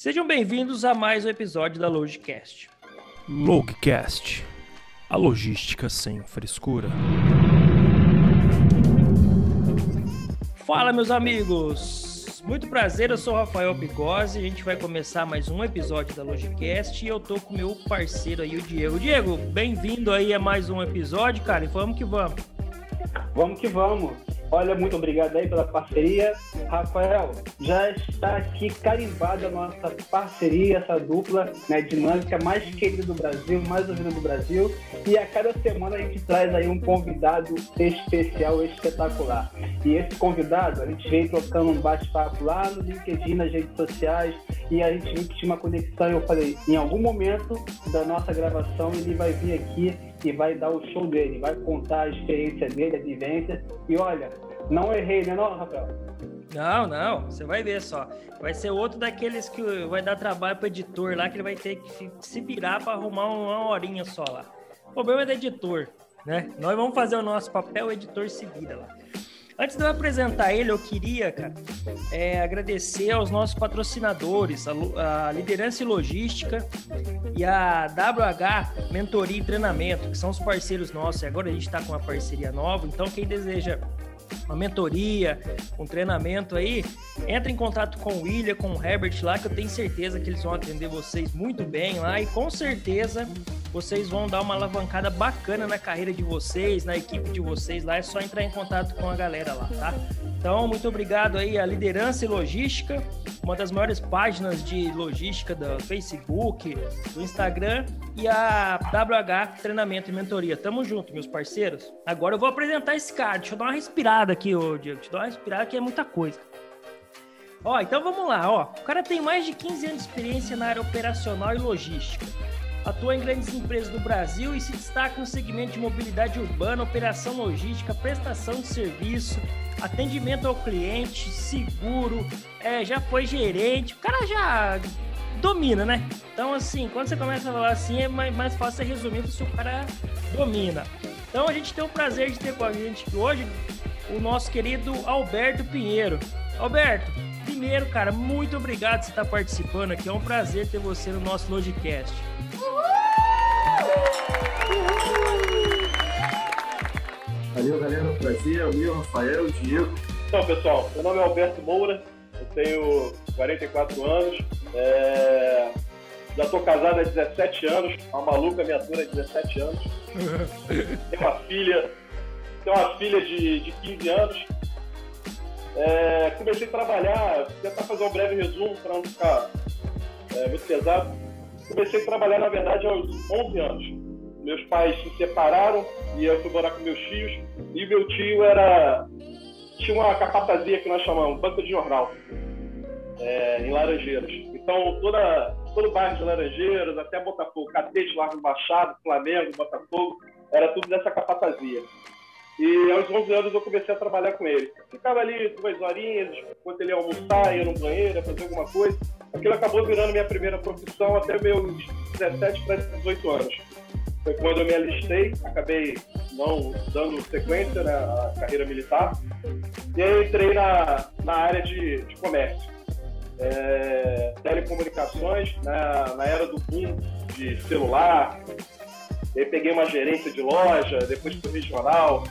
Sejam bem-vindos a mais um episódio da Logicast. Logcast, a logística sem frescura. Fala, meus amigos! Muito prazer, eu sou o Rafael Bigose. A gente vai começar mais um episódio da Logicast e eu tô com meu parceiro aí, o Diego. Diego, bem-vindo aí a mais um episódio, cara, e vamos que vamos. Vamos que vamos. Olha, muito obrigado aí pela parceria. Rafael, já está aqui carimbada a nossa parceria, essa dupla né, dinâmica mais querida do Brasil, mais ouvida do Brasil. E a cada semana a gente traz aí um convidado especial, espetacular. E esse convidado, a gente vem trocando um bate-papo lá no LinkedIn, nas redes sociais, e a gente viu que tinha uma conexão. E eu falei, em algum momento da nossa gravação, ele vai vir aqui e vai dar o show dele, vai contar a experiência dele, a vivência. E olha, não errei, né, não, Rafael? Não, não, você vai ver só. Vai ser outro daqueles que vai dar trabalho para editor lá, que ele vai ter que se virar para arrumar uma horinha só lá. O problema é do editor, né? Nós vamos fazer o nosso papel, o editor se vira lá. Antes de eu apresentar ele, eu queria, cara, é, agradecer aos nossos patrocinadores, a, a, Liderança e Logística e a WH Mentoria e Treinamento, que são os parceiros nossos. E agora a gente está com uma parceria nova, então quem deseja uma mentoria, um treinamento aí, entra em contato com o William, com o Herbert lá, que eu tenho certeza que eles vão atender vocês muito bem lá e com certeza vocês vão dar uma alavancada bacana na carreira de vocês, na equipe de vocês lá. É só entrar em contato com a galera lá, tá? Então, muito obrigado aí à Liderança e Logística, uma das maiores páginas de logística do Facebook, do Instagram e a WH Treinamento e Mentoria. Tamo junto, meus parceiros. Agora eu vou apresentar esse cara. Deixa eu dar uma respirada aqui, ô Diego. Deixa eu dar uma respirada que é muita coisa. Ó, então vamos lá, ó. O cara tem mais de 15 anos de experiência na área operacional e logística Atua em grandes empresas do Brasil e se destaca no segmento de mobilidade urbana, operação logística, prestação de serviço, atendimento ao cliente, seguro, é, já foi gerente. O cara já domina, né? Então, assim, quando você começa a falar assim, é mais, fácil resumir se o cara domina. Então, a gente tem o prazer de ter com a gente hoje o nosso querido Alberto Pinheiro. Alberto, primeiro, cara, muito obrigado por você estar participando aqui. É um prazer ter você no nosso Logicast. Valeu, galera. Prazer, é o meu, Rafael, Diego. Então, pessoal, meu nome é Alberto Moura, eu tenho 44 anos, é... já estou casado há 17 anos, uma maluca minha dura há 17 anos. tenho uma filha, tenho uma filha de, de 15 anos. É... comecei a trabalhar, vou tentar fazer um breve resumo para não ficar é, muito pesado comecei a trabalhar, na verdade, aos 11 anos. Meus pais se separaram e eu fui morar com meus tios. E meu tio era. tinha uma capatazia que nós chamamos, banco de jornal, é, em Laranjeiras. Então, toda, todo o bairro de Laranjeiras, até Botafogo, Catete, Largo Machado, Flamengo, Botafogo, era tudo dessa capatazia. E aos 11 anos eu comecei a trabalhar com ele. Ficava ali duas horinhas, enquanto ele ia almoçar, ia no banheiro, ia fazer alguma coisa. Aquilo acabou virando minha primeira profissão até meus 17 para 18 anos. Foi quando eu me alistei, acabei não dando sequência na né, carreira militar. E aí entrei na, na área de, de comércio. É, telecomunicações, na, na era do boom de celular, aí peguei uma gerência de loja, depois fui regional,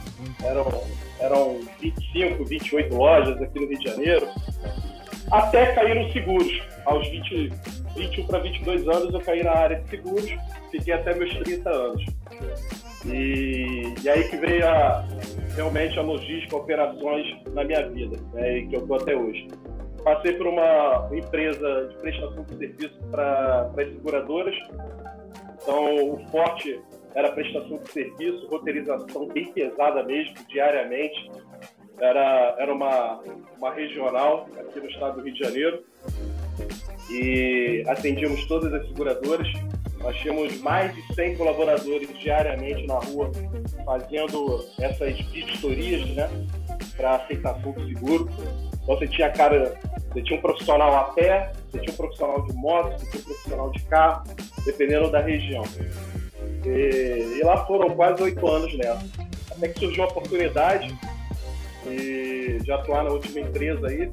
eram, eram 25, 28 lojas aqui no Rio de Janeiro, até cair nos seguros. Aos 20, 21 para 22 anos eu caí na área de seguros, fiquei até meus 30 anos. E, e aí que veio a, realmente a logística, operações na minha vida, né, que eu estou até hoje. Passei por uma empresa de prestação de serviço para as seguradoras, então, o forte era prestação de serviço, roteirização bem pesada mesmo, diariamente. Era, era uma, uma regional aqui no estado do Rio de Janeiro e atendíamos todas as seguradoras. Nós tínhamos mais de 100 colaboradores diariamente na rua fazendo essas vistorias né, para aceitação do seguro. Então você tinha cara, você tinha um profissional a pé, você tinha um profissional de moto, você tinha um profissional de carro, dependendo da região. E, e lá foram quase oito anos nessa. Até que surgiu a oportunidade de, de atuar na última empresa aí.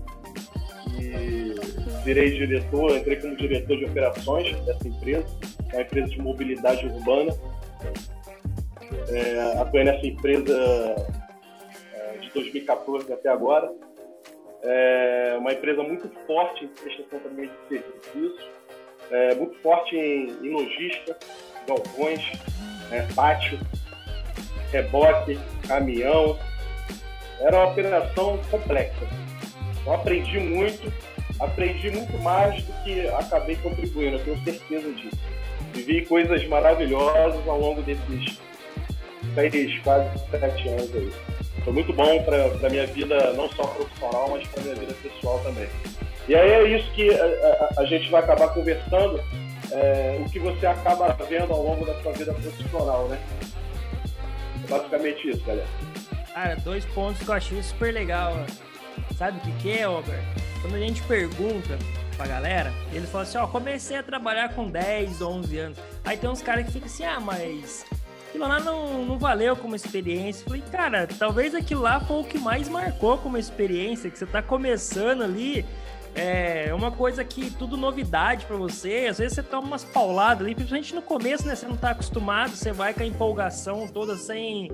E virei diretor, entrei como diretor de operações dessa empresa, uma empresa de mobilidade urbana. É, atuei nessa empresa é, de 2014 até agora. É uma empresa muito forte em prestação também de serviços, é, muito forte em, em logística, galpões, é, pátio, reboque, caminhão. Era uma operação complexa. Eu aprendi muito, aprendi muito mais do que acabei contribuindo, eu tenho certeza disso. Vivi coisas maravilhosas ao longo desses seis, quase sete anos aí. Foi muito bom para a minha vida, não só profissional, mas para minha vida pessoal também. E aí é isso que a, a, a gente vai acabar conversando, é, o que você acaba vendo ao longo da sua vida profissional, né? É basicamente isso, galera. Cara, dois pontos que eu achei super legal. Sabe o que, que é, Albert? Quando a gente pergunta pra galera, eles falam assim, ó, comecei a trabalhar com 10, 11 anos. Aí tem uns caras que ficam assim, ah, mas aquilo lá não, não valeu como experiência. falei, cara, talvez aquilo lá foi o que mais marcou como experiência, que você tá começando ali, é uma coisa que tudo novidade para você. Às vezes você toma umas pauladas ali, principalmente no começo, né? Você não tá acostumado, você vai com a empolgação toda sem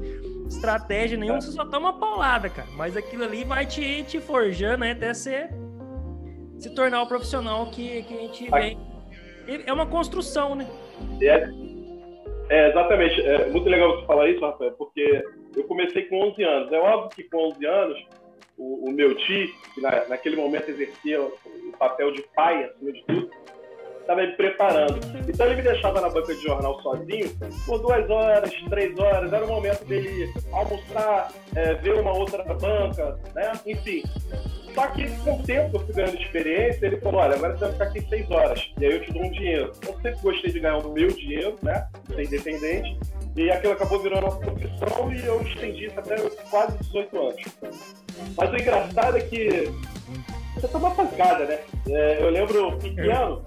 estratégia nenhuma, você só toma uma paulada, cara. Mas aquilo ali vai te, te forjando né? até você se tornar o profissional que, que a gente vem. É uma construção, né? É, é, exatamente. É muito legal você falar isso, Rafael, porque eu comecei com 11 anos. É óbvio que com 11 anos o, o meu tio, que na, naquele momento exercia o, o papel de pai, acima de tudo, estava me preparando. Então ele me deixava na banca de jornal sozinho por duas horas, três horas. Era o momento dele almoçar, é, ver uma outra banca, né? Enfim. Só que com o tempo eu fui ganhando experiência, ele falou, olha, agora você vai ficar aqui seis horas, e aí eu te dou um dinheiro. Eu sempre gostei de ganhar o meu dinheiro, né? Ser independente. E aquilo acabou virando uma profissão e eu estendi isso até quase 18 anos. Mas o engraçado é que você toma pancada, né? É, eu lembro pequeno,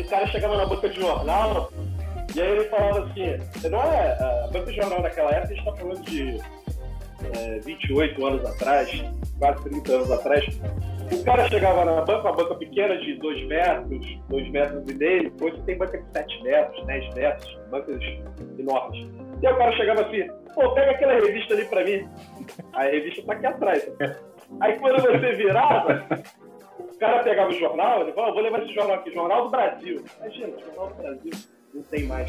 o cara chegava na banca de jornal e aí ele falava assim, não é, a banca de jornal naquela época, a gente está falando de é, 28 anos atrás, quase 30 anos atrás, o cara chegava na banca, uma banca pequena de 2 metros, 2 metros e meio, hoje tem banca de 7 metros, 10 metros, bancas enormes. E aí o cara chegava assim, pô, pega aquela revista ali pra mim. A revista tá aqui atrás. Aí quando você virava, cara pegava o jornal, ele falava, vou levar esse jornal aqui, Jornal do Brasil. Imagina, Jornal do Brasil não tem mais.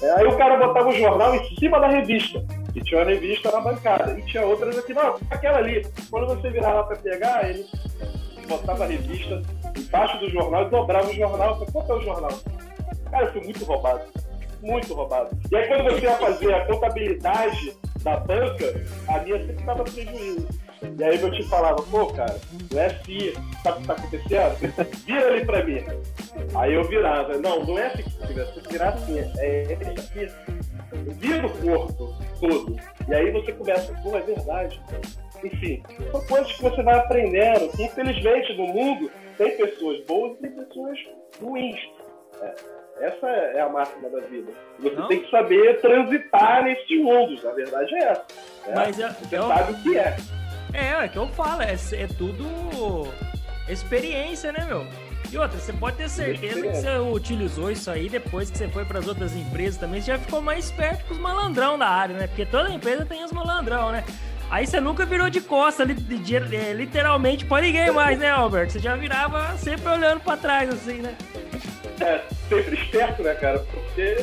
É, aí o cara botava o jornal em cima da revista. E tinha uma revista na bancada. E tinha outras aqui, não, aquela ali. Quando você virava para pegar, ele botava a revista embaixo do jornal e dobrava o jornal. Qual é o jornal? Cara, eu fui muito roubado. Muito roubado. E aí quando você ia fazer a contabilidade da banca, a minha sempre dava prejuízo. E aí meu tio falava, pô, cara, não é assim, sabe o que tá acontecendo? Vira ali pra mim. Aí eu virava, não, não é assim que você vira, você virar assim, é esse aqui. Vira o corpo todo. E aí você começa, pô, é verdade. Enfim, são coisas que você vai aprendendo. Que, infelizmente, no mundo, tem pessoas boas e tem pessoas ruins. É, essa é a máxima da vida. Você não? tem que saber transitar nesses mundos. A verdade é essa. Né? Mas eu, você eu... sabe o que é. É, é que eu falo, é, é tudo experiência, né, meu? E outra, você pode ter certeza que você utilizou isso aí depois que você foi para as outras empresas também, você já ficou mais esperto que os malandrão da área, né? Porque toda empresa tem os malandrão, né? Aí você nunca virou de costa, é, literalmente, pra ninguém mais, né, Albert? Você já virava sempre olhando para trás, assim, né? É, sempre esperto, né, cara? Porque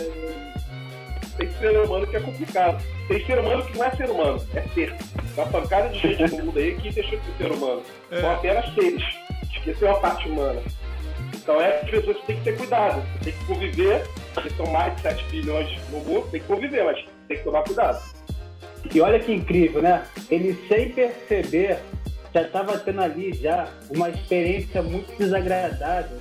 tem ser humano que é complicado. Tem ser humano que não é ser humano, é ser. Uma pancada de gente no mundo aí que deixou de ser humano. É. São apenas seres. Esqueceu a parte humana. Então é que pessoas têm que ter cuidado. Tem que conviver, porque são mais de 7 bilhões no mundo, tem que conviver, mas tem que tomar cuidado. E olha que incrível, né? Ele sem perceber já estava tendo ali já uma experiência muito desagradável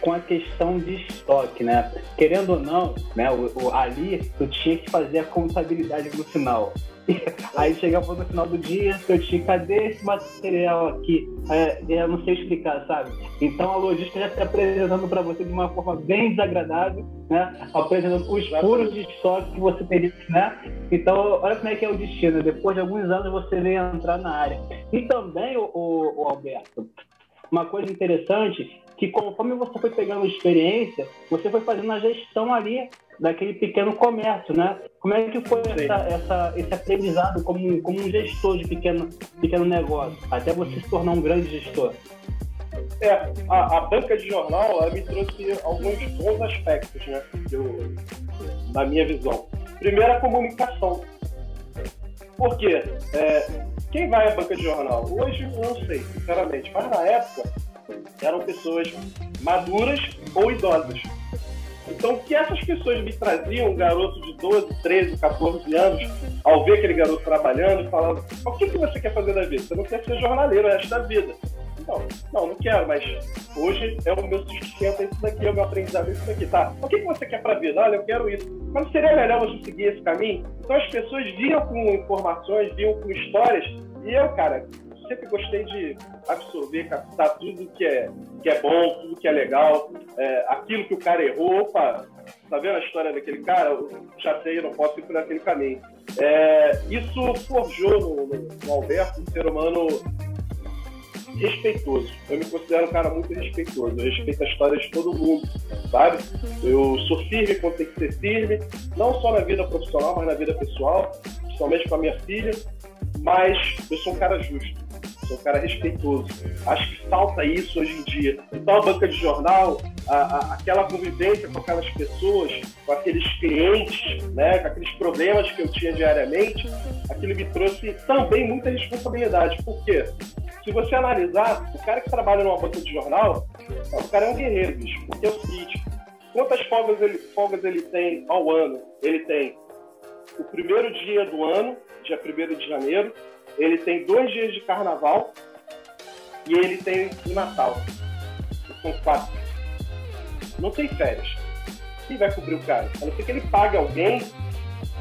com a questão de estoque, né? Querendo ou não, né, o, o, ali tu tinha que fazer a contabilidade no final. Aí chegava no final do dia, eu tinha, cadê esse material aqui? É, eu não sei explicar, sabe? Então a logística já está apresentando para você de uma forma bem desagradável, né? Apresentando os furos de estoque que você teria, né? Então, olha como é que é o destino. Depois de alguns anos você vem entrar na área. E também, o, o, o Alberto, uma coisa interessante que conforme você foi pegando experiência, você foi fazendo a gestão ali daquele pequeno comércio, né? Como é que foi essa, essa, esse aprendizado como, como um gestor de pequeno, pequeno negócio, até você se tornar um grande gestor? É, a, a banca de jornal ela me trouxe alguns bons aspectos, né? Eu, na minha visão. Primeiro, a comunicação. Por quê? É, quem vai à banca de jornal? Hoje eu não sei, sinceramente, mas na época eram pessoas maduras ou idosas. Então, o que essas pessoas me traziam, um garoto de 12, 13, 14 anos, ao ver aquele garoto trabalhando, falando: o que, que você quer fazer da vida? Você não quer ser jornaleiro o resto da vida. Não, não, não quero, mas hoje é o meu sustento, é isso daqui, é o meu aprendizado, é isso daqui, tá? O que, que você quer pra vida? Olha, eu quero isso. Mas seria melhor você seguir esse caminho? Então as pessoas vinham com informações, vinham com histórias, e eu, cara, sempre gostei de absorver, captar tudo que é, que é bom, tudo que é legal, é, aquilo que o cara errou, opa, tá vendo a história daquele cara? Eu já sei, eu não posso ir por aquele caminho. É, isso forjou no, no, no Alberto um ser humano respeitoso. Eu me considero um cara muito respeitoso. Eu respeito a história de todo mundo, sabe? Eu sou firme quando tem que ser firme, não só na vida profissional, mas na vida pessoal, principalmente com a minha filha. Mas eu sou um cara justo sou um cara respeitoso. Acho que falta isso hoje em dia. Então, a banca de jornal, a, a, aquela convivência com aquelas pessoas, com aqueles clientes, né, com aqueles problemas que eu tinha diariamente, aquilo me trouxe também muita responsabilidade. Por quê? Se você analisar, o cara que trabalha numa banca de jornal, o cara é um guerreiro, bicho. Porque é o seguinte, quantas folgas ele, folgas ele tem ao ano? Ele tem o primeiro dia do ano, dia 1 de janeiro, ele tem dois dias de carnaval e ele tem o Natal. São quatro. Não tem férias. Quem vai cobrir o cara? A não ser que ele pague alguém.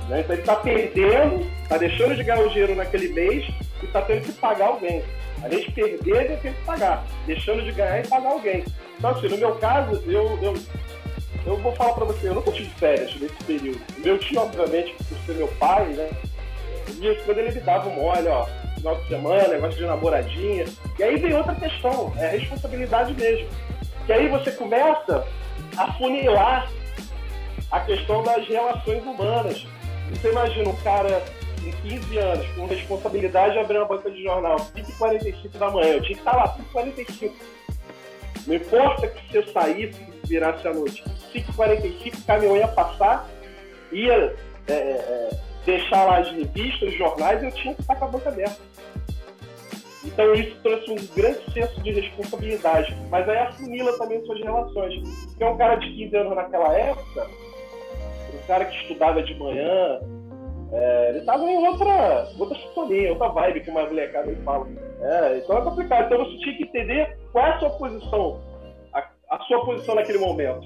Né? Então ele está perdendo, está deixando de ganhar o dinheiro naquele mês e está tendo que pagar alguém. A gente perder, ele tem que pagar. Deixando de ganhar e pagar alguém. Então, assim, no meu caso, eu, eu, eu vou falar para você, eu nunca tive férias nesse período. Meu tio, obviamente, por ser meu pai, né? Dias, quando ele dava um mole, ó, final de semana, negócio de namoradinha. E aí vem outra questão, é a responsabilidade mesmo. Que aí você começa a funilar a questão das relações humanas. Você imagina um cara com 15 anos, com responsabilidade de abrir uma banca de jornal, 5h45 da manhã, eu tinha que estar lá 5h45. Não importa que eu saísse, virasse a noite, 5h45 o caminhão ia passar, ia é, é, deixar lá as revistas, os jornais, eu tinha que estar com a boca aberta. Então isso trouxe um grande senso de responsabilidade, mas aí assimila também suas relações. Porque um cara de 15 anos naquela época, um cara que estudava de manhã, é, ele estava em outra, outra sintonia, outra vibe que uma molecada aí fala. É, então é complicado. Então você tinha que entender qual é a sua posição, a, a sua posição naquele momento.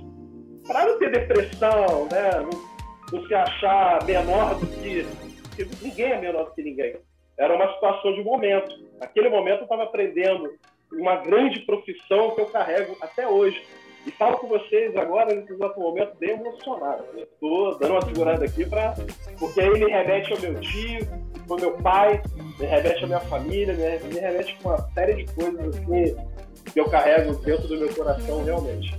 Para não ter depressão, né? Não se achar menor do que. Porque ninguém é menor do que ninguém. Era uma situação de momento. Naquele momento eu estava aprendendo uma grande profissão que eu carrego até hoje. E falo com vocês agora, nesse exato momento, bem emocionado. Estou dando uma segurada aqui, pra... porque aí me remete ao meu tio, ao meu pai, me remete à minha família, me, me remete com uma série de coisas assim, que eu carrego dentro do meu coração realmente.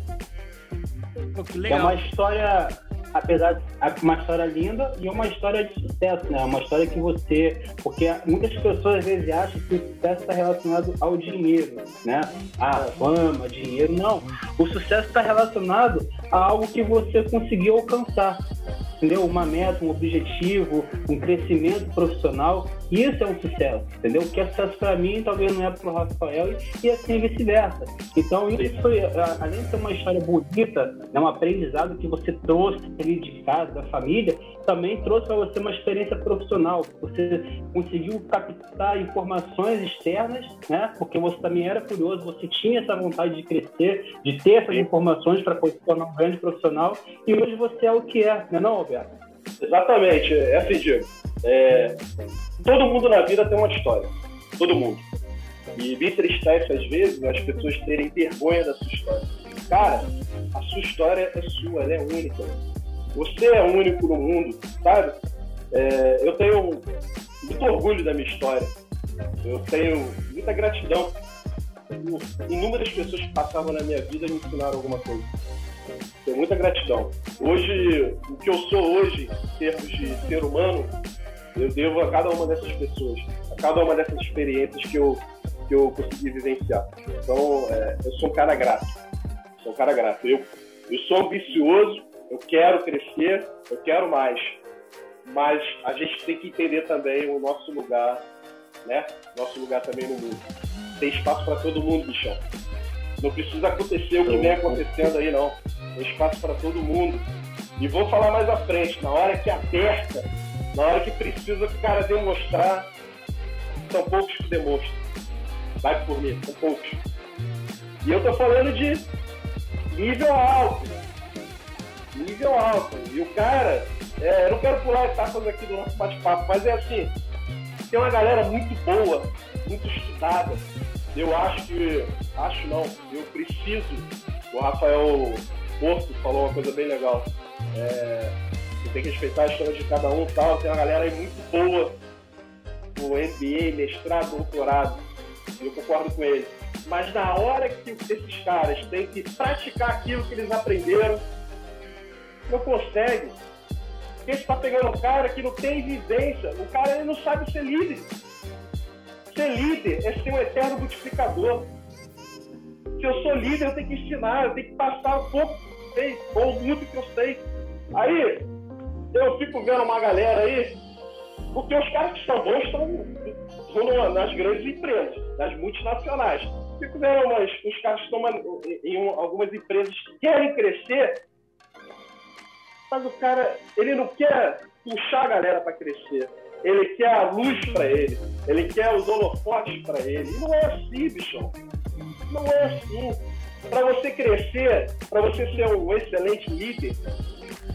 Pô, é uma história apesar de uma história linda e uma história de sucesso, né? Uma história que você. Porque muitas pessoas às vezes acham que o sucesso está relacionado ao dinheiro, né? A fama, dinheiro. Não. O sucesso está relacionado a algo que você conseguiu alcançar entendeu? Uma meta, um objetivo, um crescimento profissional. Isso é um sucesso, entendeu? O que é sucesso para mim talvez não é para o Rafael e, assim vice-versa. Então, isso foi, além de ser uma história bonita, né, um aprendizado que você trouxe ali de casa, da família, também trouxe para você uma experiência profissional. Você conseguiu captar informações externas, né? Porque você também era curioso, você tinha essa vontade de crescer, de ter essas informações para se tornar um grande profissional. E hoje você é o que é, não é não, Roberto? Exatamente, é assim, Diego. É, todo mundo na vida tem uma história. Todo mundo. E me entristece às vezes as pessoas terem vergonha da sua história. Cara, a sua história é sua, ela é única. Você é único no mundo, sabe? É, eu tenho muito orgulho da minha história. Eu tenho muita gratidão inúmeras pessoas que passavam na minha vida me ensinaram alguma coisa. Tenho muita gratidão. Hoje, o que eu sou hoje, em termos de ser humano, eu devo a cada uma dessas pessoas, a cada uma dessas experiências que eu, que eu consegui vivenciar. Então, é, eu sou um cara grato. Sou um cara grato. Eu, eu sou ambicioso, eu quero crescer, eu quero mais. Mas a gente tem que entender também o nosso lugar, né? Nosso lugar também no mundo. Tem espaço para todo mundo, bichão. Não precisa acontecer o que vem acontecendo aí, não. Tem espaço para todo mundo. E vou falar mais à frente, na hora que aperta, na hora que precisa o cara demonstrar, são poucos que demonstram. Vai por mim, são poucos. E eu tô falando de nível alto. Nível alto. E o cara, é, eu não quero pular etapas aqui do nosso bate-papo, mas é assim, tem uma galera muito boa, muito estudada. Eu acho que, acho não, eu preciso. O Rafael Porto falou uma coisa bem legal. É, tem que respeitar a história de cada um tal. Tem uma galera aí muito boa, o MBA, mestrado, doutorado. Eu concordo com ele. Mas na hora que esses caras têm que praticar aquilo que eles aprenderam, não consegue. Porque você está pegando um cara que não tem vivência, o cara ele não sabe ser líder. Ser líder é ser um eterno multiplicador. Se eu sou líder, eu tenho que ensinar, eu tenho que passar um pouco que eu sei, ou muito que eu sei. Aí, eu fico vendo uma galera aí, porque os caras que estão bons estão, nas grandes empresas, nas multinacionais. Fico vendo umas, os caras que estão em, algumas empresas que querem crescer, mas o cara, ele não quer puxar a galera para crescer. Ele quer a luz para ele. Ele quer os holofotes para ele. E não é assim, bichão. Não é assim. Para você crescer, para você ser um excelente líder,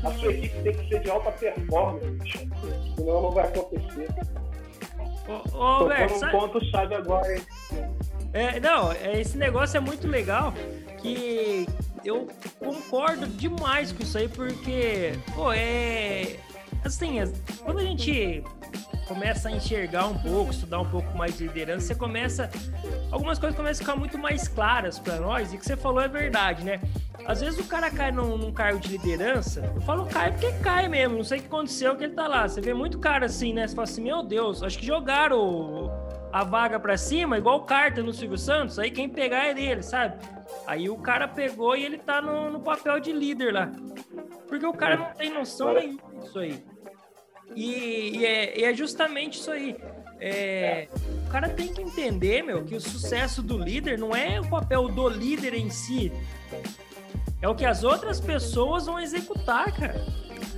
a sua equipe tem que ser de alta performance. Senão não vai acontecer. Ô, ô Bert, um sabe- ponto chave agora, hein? É, não, é, esse negócio é muito legal que eu concordo demais com isso aí, porque, pô, é. Assim, as- quando a gente começa a enxergar um pouco, estudar um pouco mais de liderança, você começa. Algumas coisas começam a ficar muito mais claras para nós, e que você falou é verdade, né? Às vezes o cara cai num, num cargo de liderança, eu falo cai porque cai mesmo, não sei o que aconteceu que ele tá lá. Você vê muito cara assim, né? Você fala assim, meu Deus, acho que jogaram a vaga pra cima, igual carta no Silvio Santos, aí quem pegar é dele, sabe? Aí o cara pegou e ele tá no, no papel de líder lá. Porque o cara não tem noção nenhuma disso aí. E, e é, e é justamente isso aí. É, o cara tem que entender, meu, que o sucesso do líder não é o papel do líder em si. É o que as outras pessoas vão executar, cara.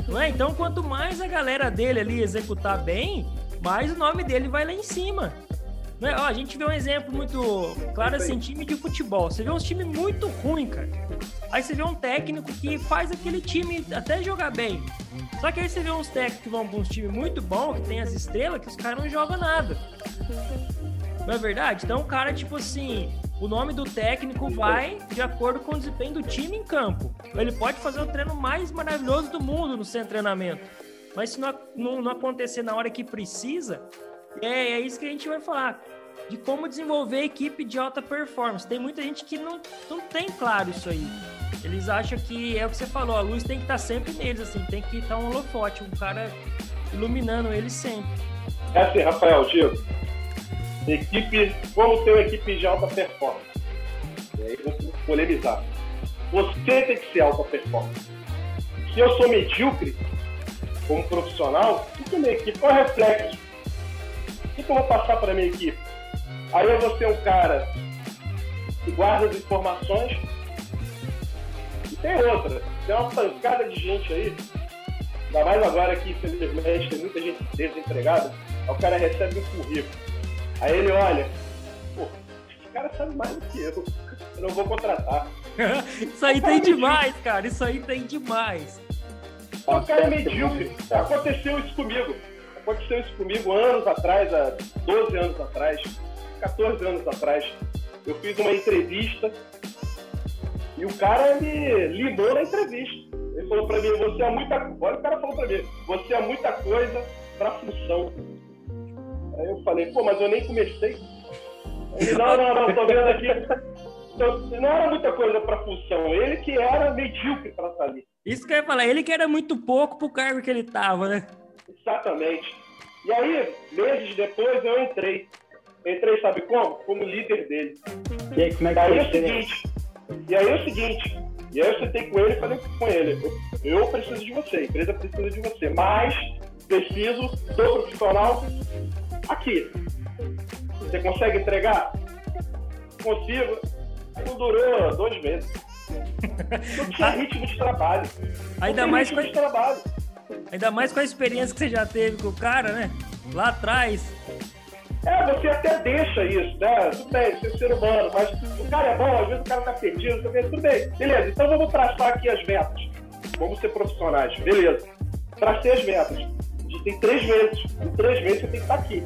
Não é? Então, quanto mais a galera dele ali executar bem, mais o nome dele vai lá em cima. Não é? Ó, a gente vê um exemplo muito claro assim, time de futebol. Você vê uns times muito ruim, cara. Aí você vê um técnico que faz aquele time até jogar bem. Só que aí você vê uns técnicos que vão pra uns times muito bons, que tem as estrelas, que os caras não jogam nada. Não é verdade? Então o cara, tipo assim, o nome do técnico vai de acordo com o desempenho do time em campo. Ele pode fazer o treino mais maravilhoso do mundo no seu treinamento. Mas se não, não, não acontecer na hora que precisa, é, é isso que a gente vai falar. De como desenvolver equipe de alta performance. Tem muita gente que não, não tem claro isso aí. Eles acham que é o que você falou, a luz tem que estar sempre neles, assim, tem que estar um holofote, um cara iluminando eles sempre. É assim, Rafael, Diego. Equipe, como ter uma equipe de alta performance? E aí vou polemizar. Você tem que ser alta performance. Se eu sou medíocre, como profissional, o que minha equipe? Qual é o reflexo? Que eu vou passar para minha equipe? Aí eu vou ser um cara que guarda as informações. E tem outra, tem uma pancada de gente aí, ainda mais agora que infelizmente tem muita gente desempregada, aí o cara recebe um currículo. Aí ele olha, pô, esse cara sabe mais do que eu, eu não vou contratar. isso aí tem demais, cara. Isso aí tem demais. O cara é medíocre. Aconteceu isso comigo. Aconteceu isso comigo anos atrás, há 12 anos atrás, 14 anos atrás. Eu fiz uma entrevista e o cara me limou na entrevista. Ele falou pra mim, você é muita Olha, o cara falou pra mim, você é muita coisa pra função. Aí eu falei, pô, mas eu nem comecei. Não, não, não, tô vendo aqui. Não era muita coisa para função, ele que era medíocre para estar ali. Isso que eu ia falar, ele que era muito pouco pro cargo que ele tava, né? Exatamente. E aí, meses depois, eu entrei. Entrei, sabe como? Como líder dele. E aí, como é que E aí foi é o seguinte, e aí é o seguinte, e aí eu sentei com ele e falei com ele, eu, eu preciso de você, a empresa precisa de você, mas preciso do profissional aqui. Você consegue entregar? Consigo. Não durou dois meses. Não tinha ritmo de trabalho. Não Ainda mais, ritmo com de trabalho. Ainda mais com a experiência que você já teve com o cara, né? Lá atrás. É, você até deixa isso, né? Tudo bem, você é ser humano, mas o cara é bom, às vezes o cara tá perdido, você vê, tudo bem. Beleza, então vamos traçar aqui as metas. Vamos ser profissionais, beleza. Tracei as metas. A gente tem três meses. Em três meses você tem que estar aqui.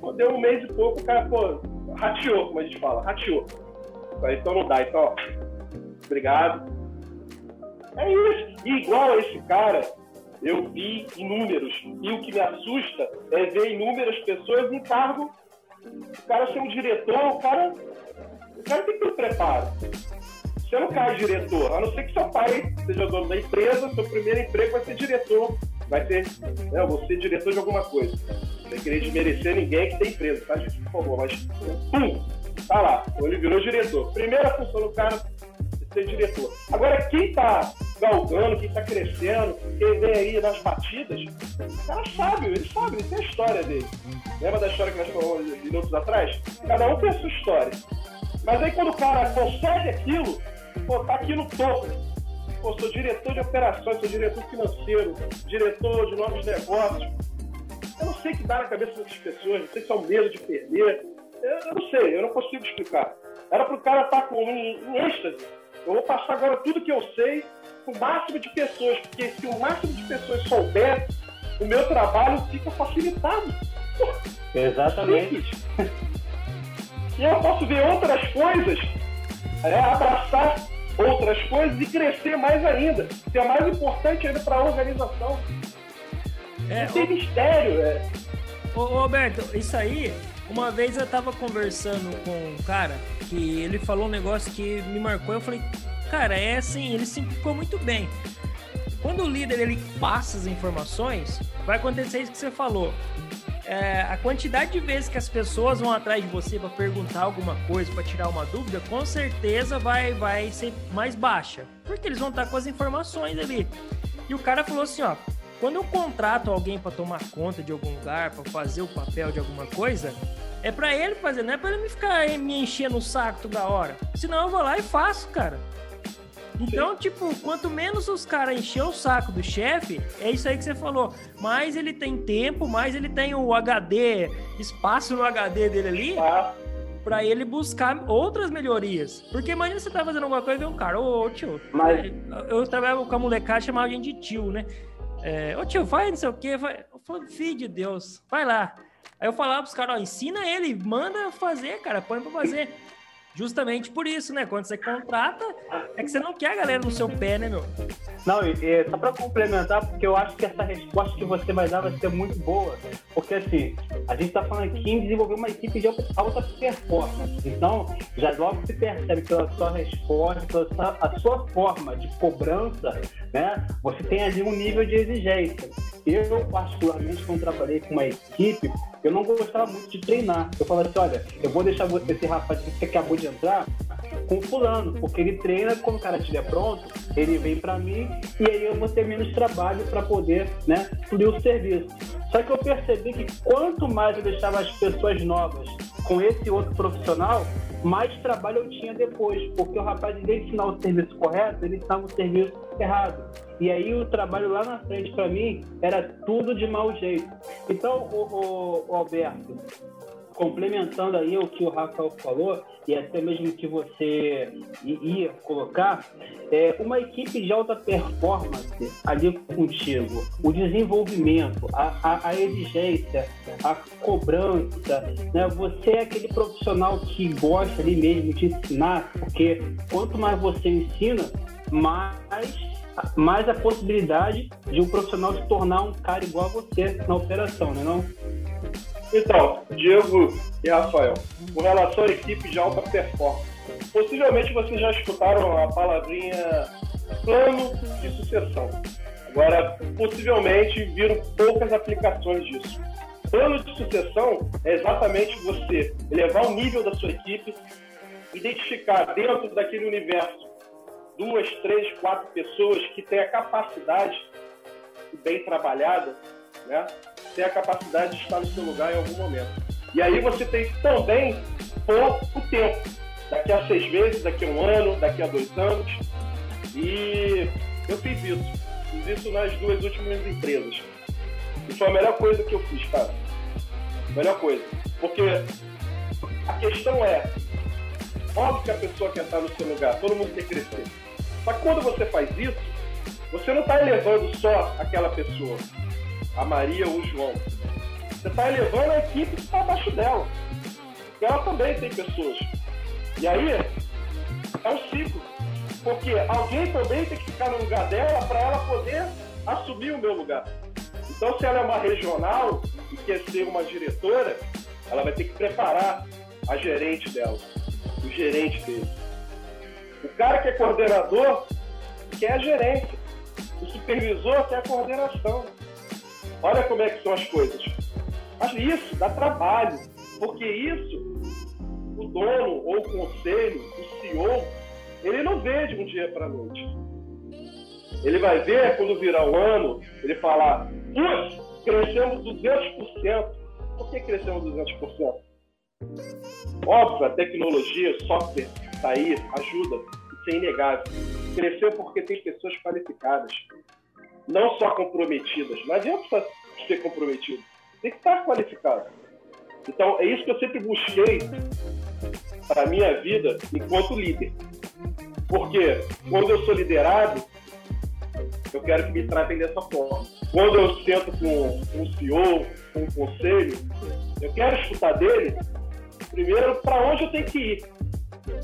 Pô, deu um mês e pouco, o cara, pô, rateou, como a gente fala, rateou. Então não dá, então, ó, obrigado. É isso. E igual a esse cara, eu vi inúmeros. E o que me assusta é ver inúmeras pessoas em cargo. O cara ser um diretor, o cara, o cara tem que ter um preparo. Você não cai diretor, a não ser que seu pai seja dono da empresa, seu primeiro emprego vai ser diretor. Vai ser, né, eu vou ser diretor de alguma coisa. Sem querer desmerecer ninguém que tem empresa, tá, gente? Por favor, mas pum, tá lá, ele virou diretor. Primeira função do cara ser diretor. Agora, quem tá galgando, quem tá crescendo, quem vem aí nas batidas, o cara sabe, ele sabe, ele tem a história dele. Lembra da história que nós falamos minutos atrás? Cada um tem a sua história. Mas aí quando o cara consegue aquilo, pô, tá aqui no topo. Pô, sou diretor de operações, sou diretor financeiro, diretor de novos negócios. Eu não sei o que dá na cabeça dessas pessoas, não sei se é o medo de perder. Eu, eu não sei, eu não consigo explicar. Era pro cara estar com em, em êxtase. Eu vou passar agora tudo que eu sei pro máximo de pessoas, porque se o máximo de pessoas souber, o meu trabalho fica facilitado. Exatamente. simples. E eu posso ver outras coisas, é, abraçar outras coisas e crescer mais ainda. Ser mais importante ainda para a organização. É, Não tem mistério. É. Ô, Roberto, isso aí, uma vez eu tava conversando com um cara que ele falou um negócio que me marcou. Eu falei, cara, é assim, ele simplificou muito bem. Quando o líder ele passa as informações, vai acontecer isso que você falou. É, a quantidade de vezes que as pessoas vão atrás de você para perguntar alguma coisa, para tirar uma dúvida, com certeza vai, vai ser mais baixa. Porque eles vão estar com as informações ali. E o cara falou assim, ó, quando eu contrato alguém para tomar conta de algum lugar, para fazer o papel de alguma coisa, é para ele fazer, não é para ele me ficar me enchendo o saco toda hora. Senão eu vou lá e faço, cara. Então, tipo, quanto menos os caras encher o saco do chefe, é isso aí que você falou. Mais ele tem tempo, mais ele tem o HD, espaço no HD dele ali, Tá? pra ele buscar outras melhorias. Porque imagina você tá fazendo alguma coisa e vem um cara, ô, ô, tio, Mas- eu trabalhava com a molecada, chamava a gente de tio, né? É, ô tio, vai não sei o quê, vai. Eu falei, filho de Deus, vai lá. Aí eu falava pros caras, ó, ensina ele, manda fazer, cara, põe pra fazer. Justamente por isso, né? Quando você contrata, é que você não quer a galera no seu pé, né, meu? Não, e, e só para complementar, porque eu acho que essa resposta que você vai dar vai ser muito boa. Porque assim, a gente está falando aqui em desenvolver uma equipe de alta performance. Então, já logo se percebe pela sua resposta, pela sua, a sua forma de cobrança, né? Você tem ali um nível de exigência. Eu, particularmente, quando trabalhei com uma equipe, eu não gostava muito de treinar. Eu falava assim, olha, eu vou deixar você, esse rapaz que acabou de entrar com fulano, porque ele treina, quando o cara estiver pronto, ele vem para mim e aí eu vou ter menos trabalho para poder, né, fluir o serviço. Só que eu percebi que quanto mais eu deixava as pessoas novas com esse outro profissional, mais trabalho eu tinha depois, porque o rapaz, em vez de ensinar o serviço correto, ele ensinava o serviço errado. E aí o trabalho lá na frente para mim era tudo de mau jeito. Então, o, o- o Alberto, complementando aí o que o Rafael falou, e até mesmo que você ia colocar, é uma equipe de alta performance ali contigo, o desenvolvimento, a, a, a exigência, a cobrança, né? Você é aquele profissional que gosta ali mesmo de ensinar, porque quanto mais você ensina, mais mais a possibilidade de um profissional se tornar um cara igual a você na operação, né não? Então, Diego e Rafael, com relação à equipe de alta performance, possivelmente vocês já escutaram a palavrinha plano de sucessão. Agora, possivelmente viram poucas aplicações disso. Plano de sucessão é exatamente você elevar o nível da sua equipe, identificar dentro daquele universo duas, três, quatro pessoas que têm a capacidade, bem trabalhada, né, ter a capacidade de estar no seu lugar em algum momento. E aí você tem que também pôr o tempo. Daqui a seis meses, daqui a um ano, daqui a dois anos. E eu fiz isso. Fiz isso nas duas últimas empresas. E foi a melhor coisa que eu fiz, cara. Melhor coisa. Porque a questão é, óbvio que a pessoa quer estar no seu lugar, todo mundo quer crescer. Que quando você faz isso, você não está elevando só aquela pessoa, a Maria ou o João. Você está elevando a equipe que está abaixo dela. E ela também tem pessoas. E aí, é um ciclo. Porque alguém também tem que ficar no lugar dela para ela poder assumir o meu lugar. Então, se ela é uma regional e quer ser uma diretora, ela vai ter que preparar a gerente dela, o gerente dele. O cara que é coordenador quer a gerência. O supervisor quer a coordenação. Olha como é que são as coisas. Mas isso dá trabalho, porque isso o dono ou o conselho, o CEO, ele não vê de um dia para noite. Ele vai ver quando virar o um ano, ele falar, putz, crescemos 200%. Por que crescemos 200%? Óbvio, a tecnologia, software aí, ajuda, isso é inegável. Cresceu porque tem pessoas qualificadas não só comprometidas. Não adianta ser comprometido. Tem que estar qualificado. Então, é isso que eu sempre busquei para a minha vida enquanto líder. Porque quando eu sou liderado, eu quero que me tratem dessa forma. Quando eu sento com um CEO, com um conselho, eu quero escutar dele, primeiro, para onde eu tenho que ir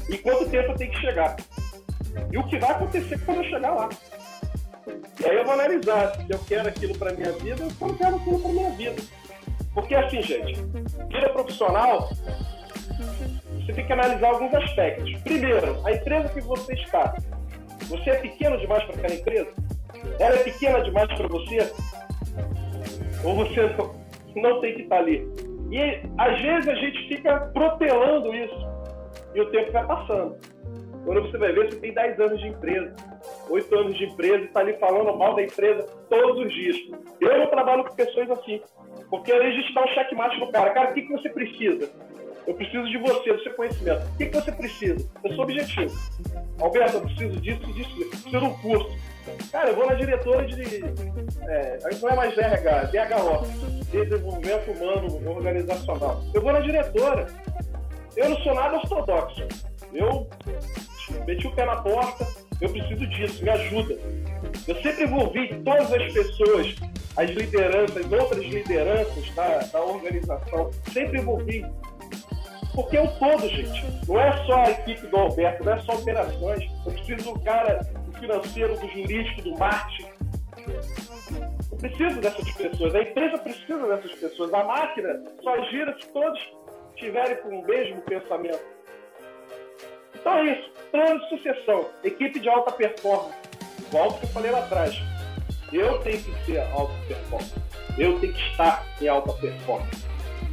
e quanto tempo eu tenho que chegar. E o que vai acontecer quando eu chegar lá. E aí eu vou analisar se eu quero aquilo para minha vida ou se eu não quero aquilo para minha vida. Porque assim, gente, vida profissional, você tem que analisar alguns aspectos. Primeiro, a empresa que você está. Você é pequeno demais para aquela empresa? Ela é pequena demais para você? Ou você não, tem que estar ali? E às vezes a gente fica protelando isso. E o tempo vai passando. Quando você vai ver, você tem 10 anos de empresa, 8 anos de empresa está ali falando mal da empresa todos os dias. Eu não trabalho com pessoas assim, porque aí a gente dá um checkmate no cara. Cara, o que, que você precisa? Eu preciso de você, do seu conhecimento. O que, que você precisa? Eu sou objetivo. Alberto, eu preciso disso, disso, disso. Preciso de um curso. Cara, eu vou na diretora de. É, a gente não é mais RH, DHO, Desenvolvimento Humano Organizacional. Eu vou na diretora. Eu não sou nada ortodoxo. Eu meti o pé na porta, eu preciso disso, me ajuda. Eu sempre envolvi todas as pessoas, as lideranças, outras lideranças da, da organização, sempre envolvi. Porque é o todo, gente. Não é só a equipe do Alberto, não é só operações. Eu preciso do cara do financeiro, do jurídico, do marketing. Eu preciso dessas pessoas. A empresa precisa dessas pessoas. A máquina só gira se todos estiverem com o mesmo pensamento. Então é isso. Plano de sucessão. Equipe de alta performance. Igual que eu falei lá atrás. Eu tenho que ser alta performance. Eu tenho que estar em alta performance.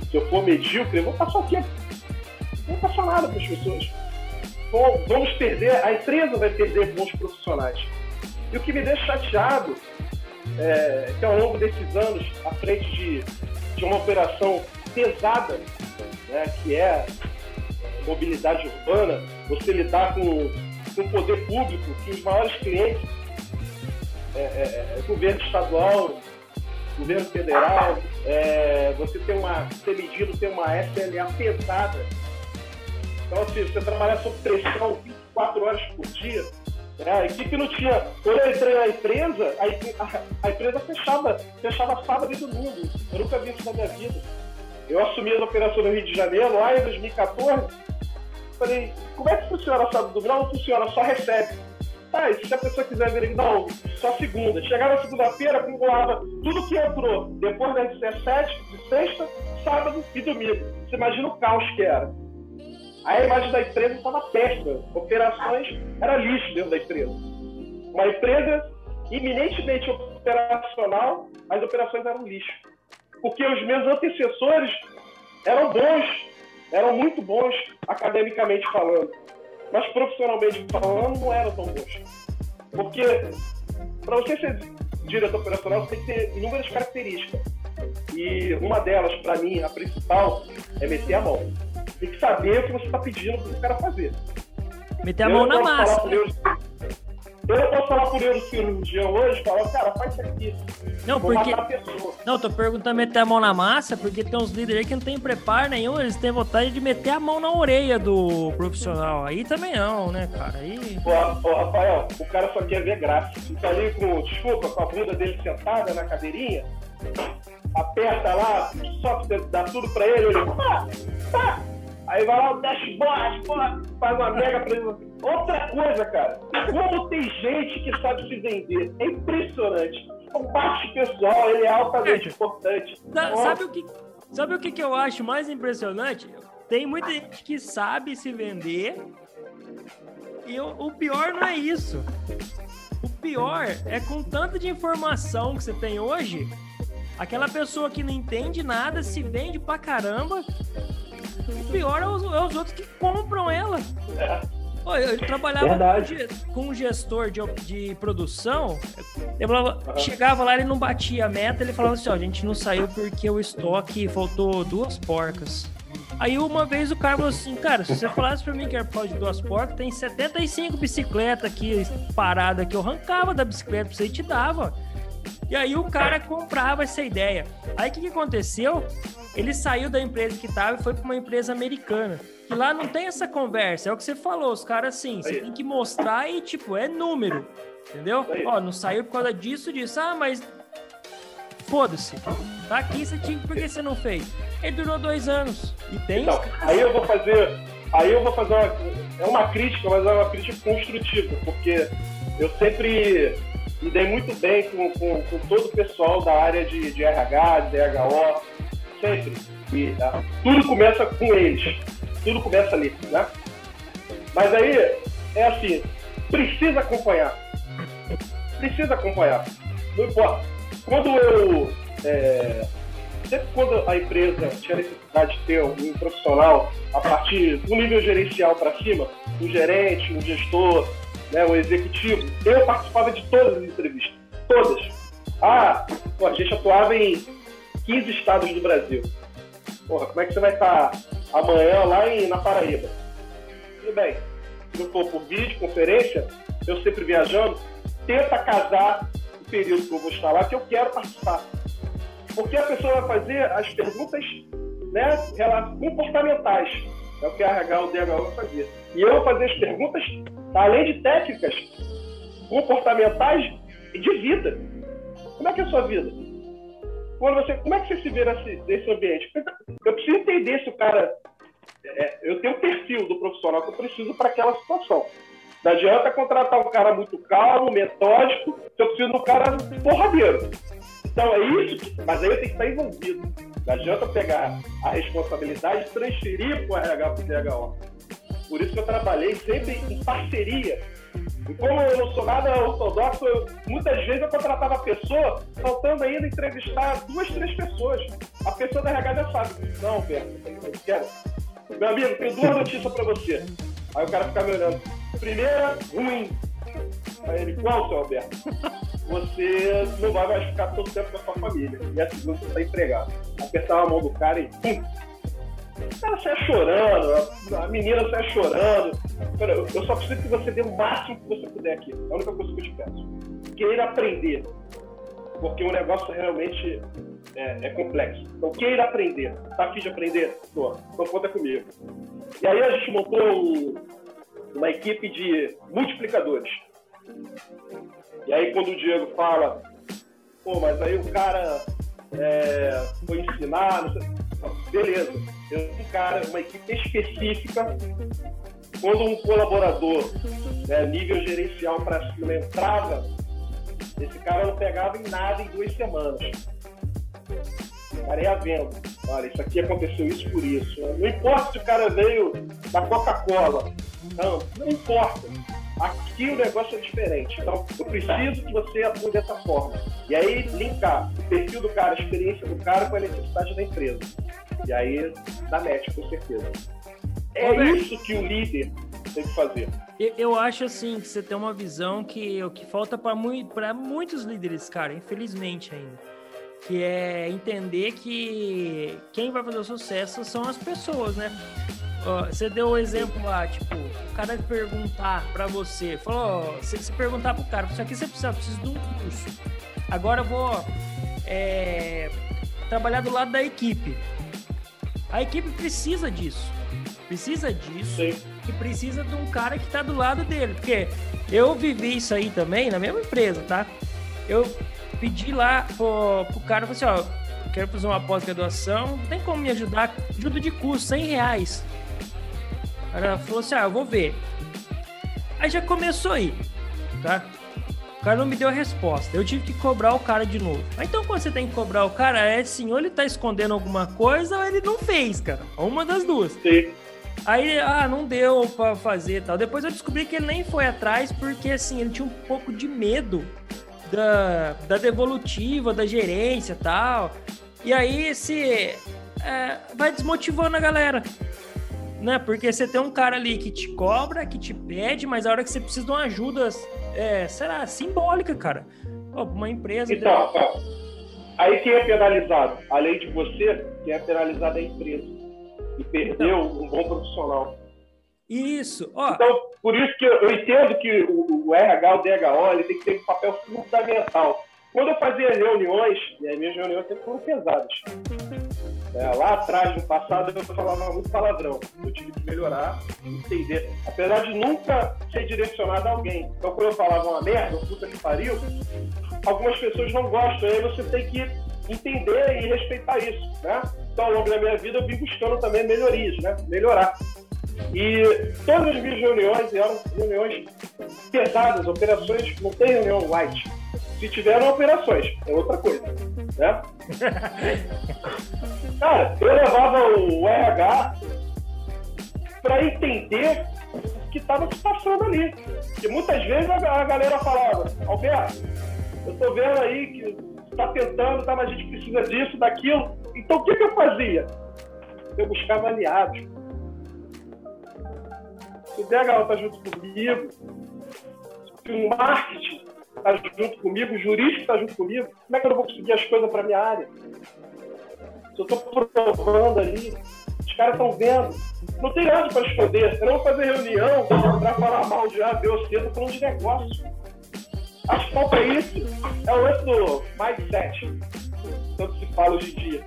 Se eu for medíocre, eu vou passar o quê? Não vou passar nada para as pessoas. Bom, vamos perder, a empresa vai perder bons profissionais. E o que me deixa chateado é que ao longo desses anos, à frente de, de uma operação pesada, né, que é mobilidade urbana, você lidar com, o poder público, que os maiores clientes é, é, é governo estadual, governo federal, é, você tem uma, ser medido tem uma SLA pesada. Então, assim, você trabalhar sob pressão 24 horas por dia. É, a equipe não tinha. Quando eu entrei na empresa, a, a, a, empresa fechava, fechava sábado e domingo. Eu nunca vi isso na minha vida. Eu assumi as operações no Rio de Janeiro lá em 2014 Falei, como é que funciona sábado domingo? Não, funciona, só recebe. Tá, e se a pessoa quiser vir, não, só segunda. Chegava segunda-feira, acumulava tudo que entrou depois das 17, de sexta, sábado e domingo. Você imagina o caos que era. Aí a imagem da empresa estava péssima. Operações era lixo dentro da empresa. Uma empresa eminentemente operacional, as operações eram lixo. Porque os meus antecessores eram bons, eram muito bons academicamente falando, mas profissionalmente falando não eram tão bons. Porque para você ser diretor operacional, você tem que ter inúmeras características. E uma delas, para mim, a principal, é meter a mão. Tem que saber o que você está pedindo para o cara fazer. Meter a mão na massa. Né? Eu não posso falar pro neurocirurgião hoje, falar, cara, faz isso aqui. Não, porque. Não, tô perguntando meter a mão na massa, porque tem uns líderes aí que não tem preparo nenhum, eles têm vontade de meter a mão na orelha do profissional. Aí também não, né, cara? Aí. Pô, Rafael, o cara só quer ver graça. Tá ali com, desculpa, com a bunda dele sentada na cadeirinha, aperta lá, só dá tudo pra ele, ele. Ah, ah. Aí vai lá o dashboard, faz uma mega apresentação. Outra coisa, cara, como tem gente que sabe se vender. É impressionante. O parte pessoal, ele é altamente importante. Sabe o que, sabe o que, que eu acho mais impressionante? Tem muita gente que sabe se vender e o, o pior não é isso. O pior é com tanta de informação que você tem hoje, aquela pessoa que não entende nada se vende pra caramba o pior é os, é os outros que compram ela. É. Pô, eu trabalhava com, um gestor de, de produção. Eu falava, uhum. Chegava lá, ele não batia a meta, ele falava assim: ó, a gente não saiu porque o estoque faltou duas porcas. Aí uma vez o cara falou assim, cara, se você falasse pra mim que era por causa de duas porcas, tem 75 bicicletas aqui paradas que eu arrancava da bicicleta pra você e te dava. E aí o cara comprava essa ideia. Aí o que, que aconteceu? Ele saiu da empresa que estava e foi para uma empresa americana. E lá não tem essa conversa, é o que você falou, os caras assim, você tem que mostrar e, tipo, é número, entendeu? Ó, não saiu por causa disso, disso, ah, mas foda-se, tá aqui, você tinha, por que você não fez? Ele durou dois anos, e tem... Então, aí eu vou fazer, aí eu vou fazer uma, é uma crítica, mas é uma crítica construtiva, porque eu sempre me dei muito bem com, com, com todo o pessoal da área de, de RH, de DHO, sempre. E, tá? Tudo começa com eles. Tudo começa ali, né? Mas aí, é assim, precisa acompanhar. Precisa acompanhar. Não importa. Quando eu... É, sempre quando a empresa tinha necessidade de ter um profissional a partir do nível gerencial para cima, um gerente, um gestor, né, um executivo, eu participava de todas as entrevistas. Todas. Ah, pô, a gente atuava em 15 estados do Brasil. Porra, como é que você vai estar amanhã lá em, na Paraíba? Tudo bem. Se não for por vídeo, conferência, eu sempre viajando, tenta casar o período que eu vou estar lá, que eu quero participar. Porque a pessoa vai fazer as perguntas né, comportamentais. É o que a RH o DHO vai fazer. E eu vou fazer as perguntas, além de técnicas, comportamentais e de vida. Como é que é a sua vida? quando você, como é que você se vê nesse, nesse ambiente? Eu preciso entender se o cara. É, eu tenho um perfil do profissional que eu preciso para aquela situação. Não adianta contratar um cara muito calmo, metódico, se eu preciso de um cara porradeiro. Então é isso, mas aí eu tenho que estar envolvido. Não adianta pegar a responsabilidade e transferir para o RH para o DHO. Por isso que eu trabalhei sempre em parceria e como eu não sou nada ortodoxo, eu, muitas vezes eu contratava a pessoa, faltando ainda entrevistar duas, três pessoas. A pessoa da RH já sabe. Não, Berto, eu quero. Meu amigo, tenho duas notícias para você. Aí o cara fica me olhando. Primeira, ruim. Aí ele, qual, seu Alberto? Você não vai mais ficar todo tempo com a sua família. E a segunda, você está empregado. Apertava a mão do cara e pum, cara sai chorando, a menina sai chorando. Eu só preciso que você dê o máximo que você puder aqui. É a única coisa que eu te peço. Queira aprender. Porque o negócio realmente é, é complexo. Então, queira aprender. Tá afim de aprender? Tô. Então, conta comigo. E aí a gente montou um, uma equipe de multiplicadores. E aí quando o Diego fala, pô, mas aí o cara é, foi ensinar, beleza. Eu um cara, uma equipe específica quando um colaborador, né, nível gerencial para cima, entrava, esse cara não pegava em nada em duas semanas. O vendo. Olha, isso aqui aconteceu isso por isso. Não importa se o cara veio da Coca-Cola. Não, não importa. Aqui o negócio é diferente. Então, eu preciso que você atue dessa forma. E aí, linkar o perfil do cara, a experiência do cara com a necessidade da empresa. E aí, dá match, com certeza. É Roberto. isso que o líder tem que fazer. Eu, acho assim que você tem uma visão que o que falta para muitos líderes, cara, infelizmente ainda. Que é entender que quem vai fazer o sucesso são as pessoas, né? Você deu o exemplo lá, tipo, o cara perguntar pra você, falou, ó, você, você perguntar pro cara, isso aqui você precisa, eu preciso de um curso. Agora eu vou é, trabalhar do lado da equipe. A equipe precisa disso. Precisa disso Sim. e precisa de um cara que tá do lado dele. Porque eu vivi isso aí também na mesma empresa, tá? Eu pedi lá pro, pro cara, falei assim, ó, quero fazer uma pós-graduação, tem como me ajudar? Ajuda de custo, 100 reais. O cara falou assim, ah, eu vou ver. Aí já começou aí, tá? O cara não me deu a resposta. Eu tive que cobrar o cara de novo. Aí, Então, quando você tem que cobrar o cara, é assim, ou ele tá escondendo alguma coisa, ou ele não fez, cara. Uma das duas. Sim. Aí, ah, não deu pra fazer e tal. Depois eu descobri que ele nem foi atrás, porque assim, ele tinha um pouco de medo da, da devolutiva, da gerência e tal. E aí, esse é, vai desmotivando a galera. Né? Porque você tem um cara ali que te cobra, que te pede, mas a hora que você precisa de uma ajuda, é, será simbólica, cara. Uma empresa. Então, aí quem é penalizado? Além de você, quem é penalizado é a empresa. E perdeu um bom profissional. Isso, ó. Então, por isso que eu eu entendo que o, o RH, o DHO, ele tem que ter um papel fundamental. Quando eu fazia reuniões, e as minhas reuniões sempre foram pesadas. É, lá atrás, no passado, eu falava muito palavrão. Eu tive que melhorar, entender. Apesar de nunca ser direcionado a alguém. Então, quando eu falava uma merda, puta que pariu, algumas pessoas não gostam. Aí você tem que entender e respeitar isso, né? Então, ao longo da minha vida, eu vim buscando também melhorias, né? Melhorar. E todas as minhas reuniões eram reuniões pesadas, operações, não tem reunião light. Se tiveram operações, é outra coisa, né? Cara, eu levava o RH para entender o que estava se passando ali. E muitas vezes a, galera falava, Alberto, eu tô vendo aí que tá tentando, tá, mas a gente precisa disso, daquilo. Então o que, que eu fazia? Eu buscava aliados. Se o DHO tá junto comigo, se o marketing tá junto comigo, o jurídico tá junto comigo, como é que eu vou conseguir as coisas para minha área? Se eu tô provando ali, os caras estão vendo. Não tem nada para esconder. Eu não vou fazer reunião para falar mal de A, B ou C, tô falando de negócio. Acho que falta isso. É o lance do mindset. Tanto se fala hoje em dia.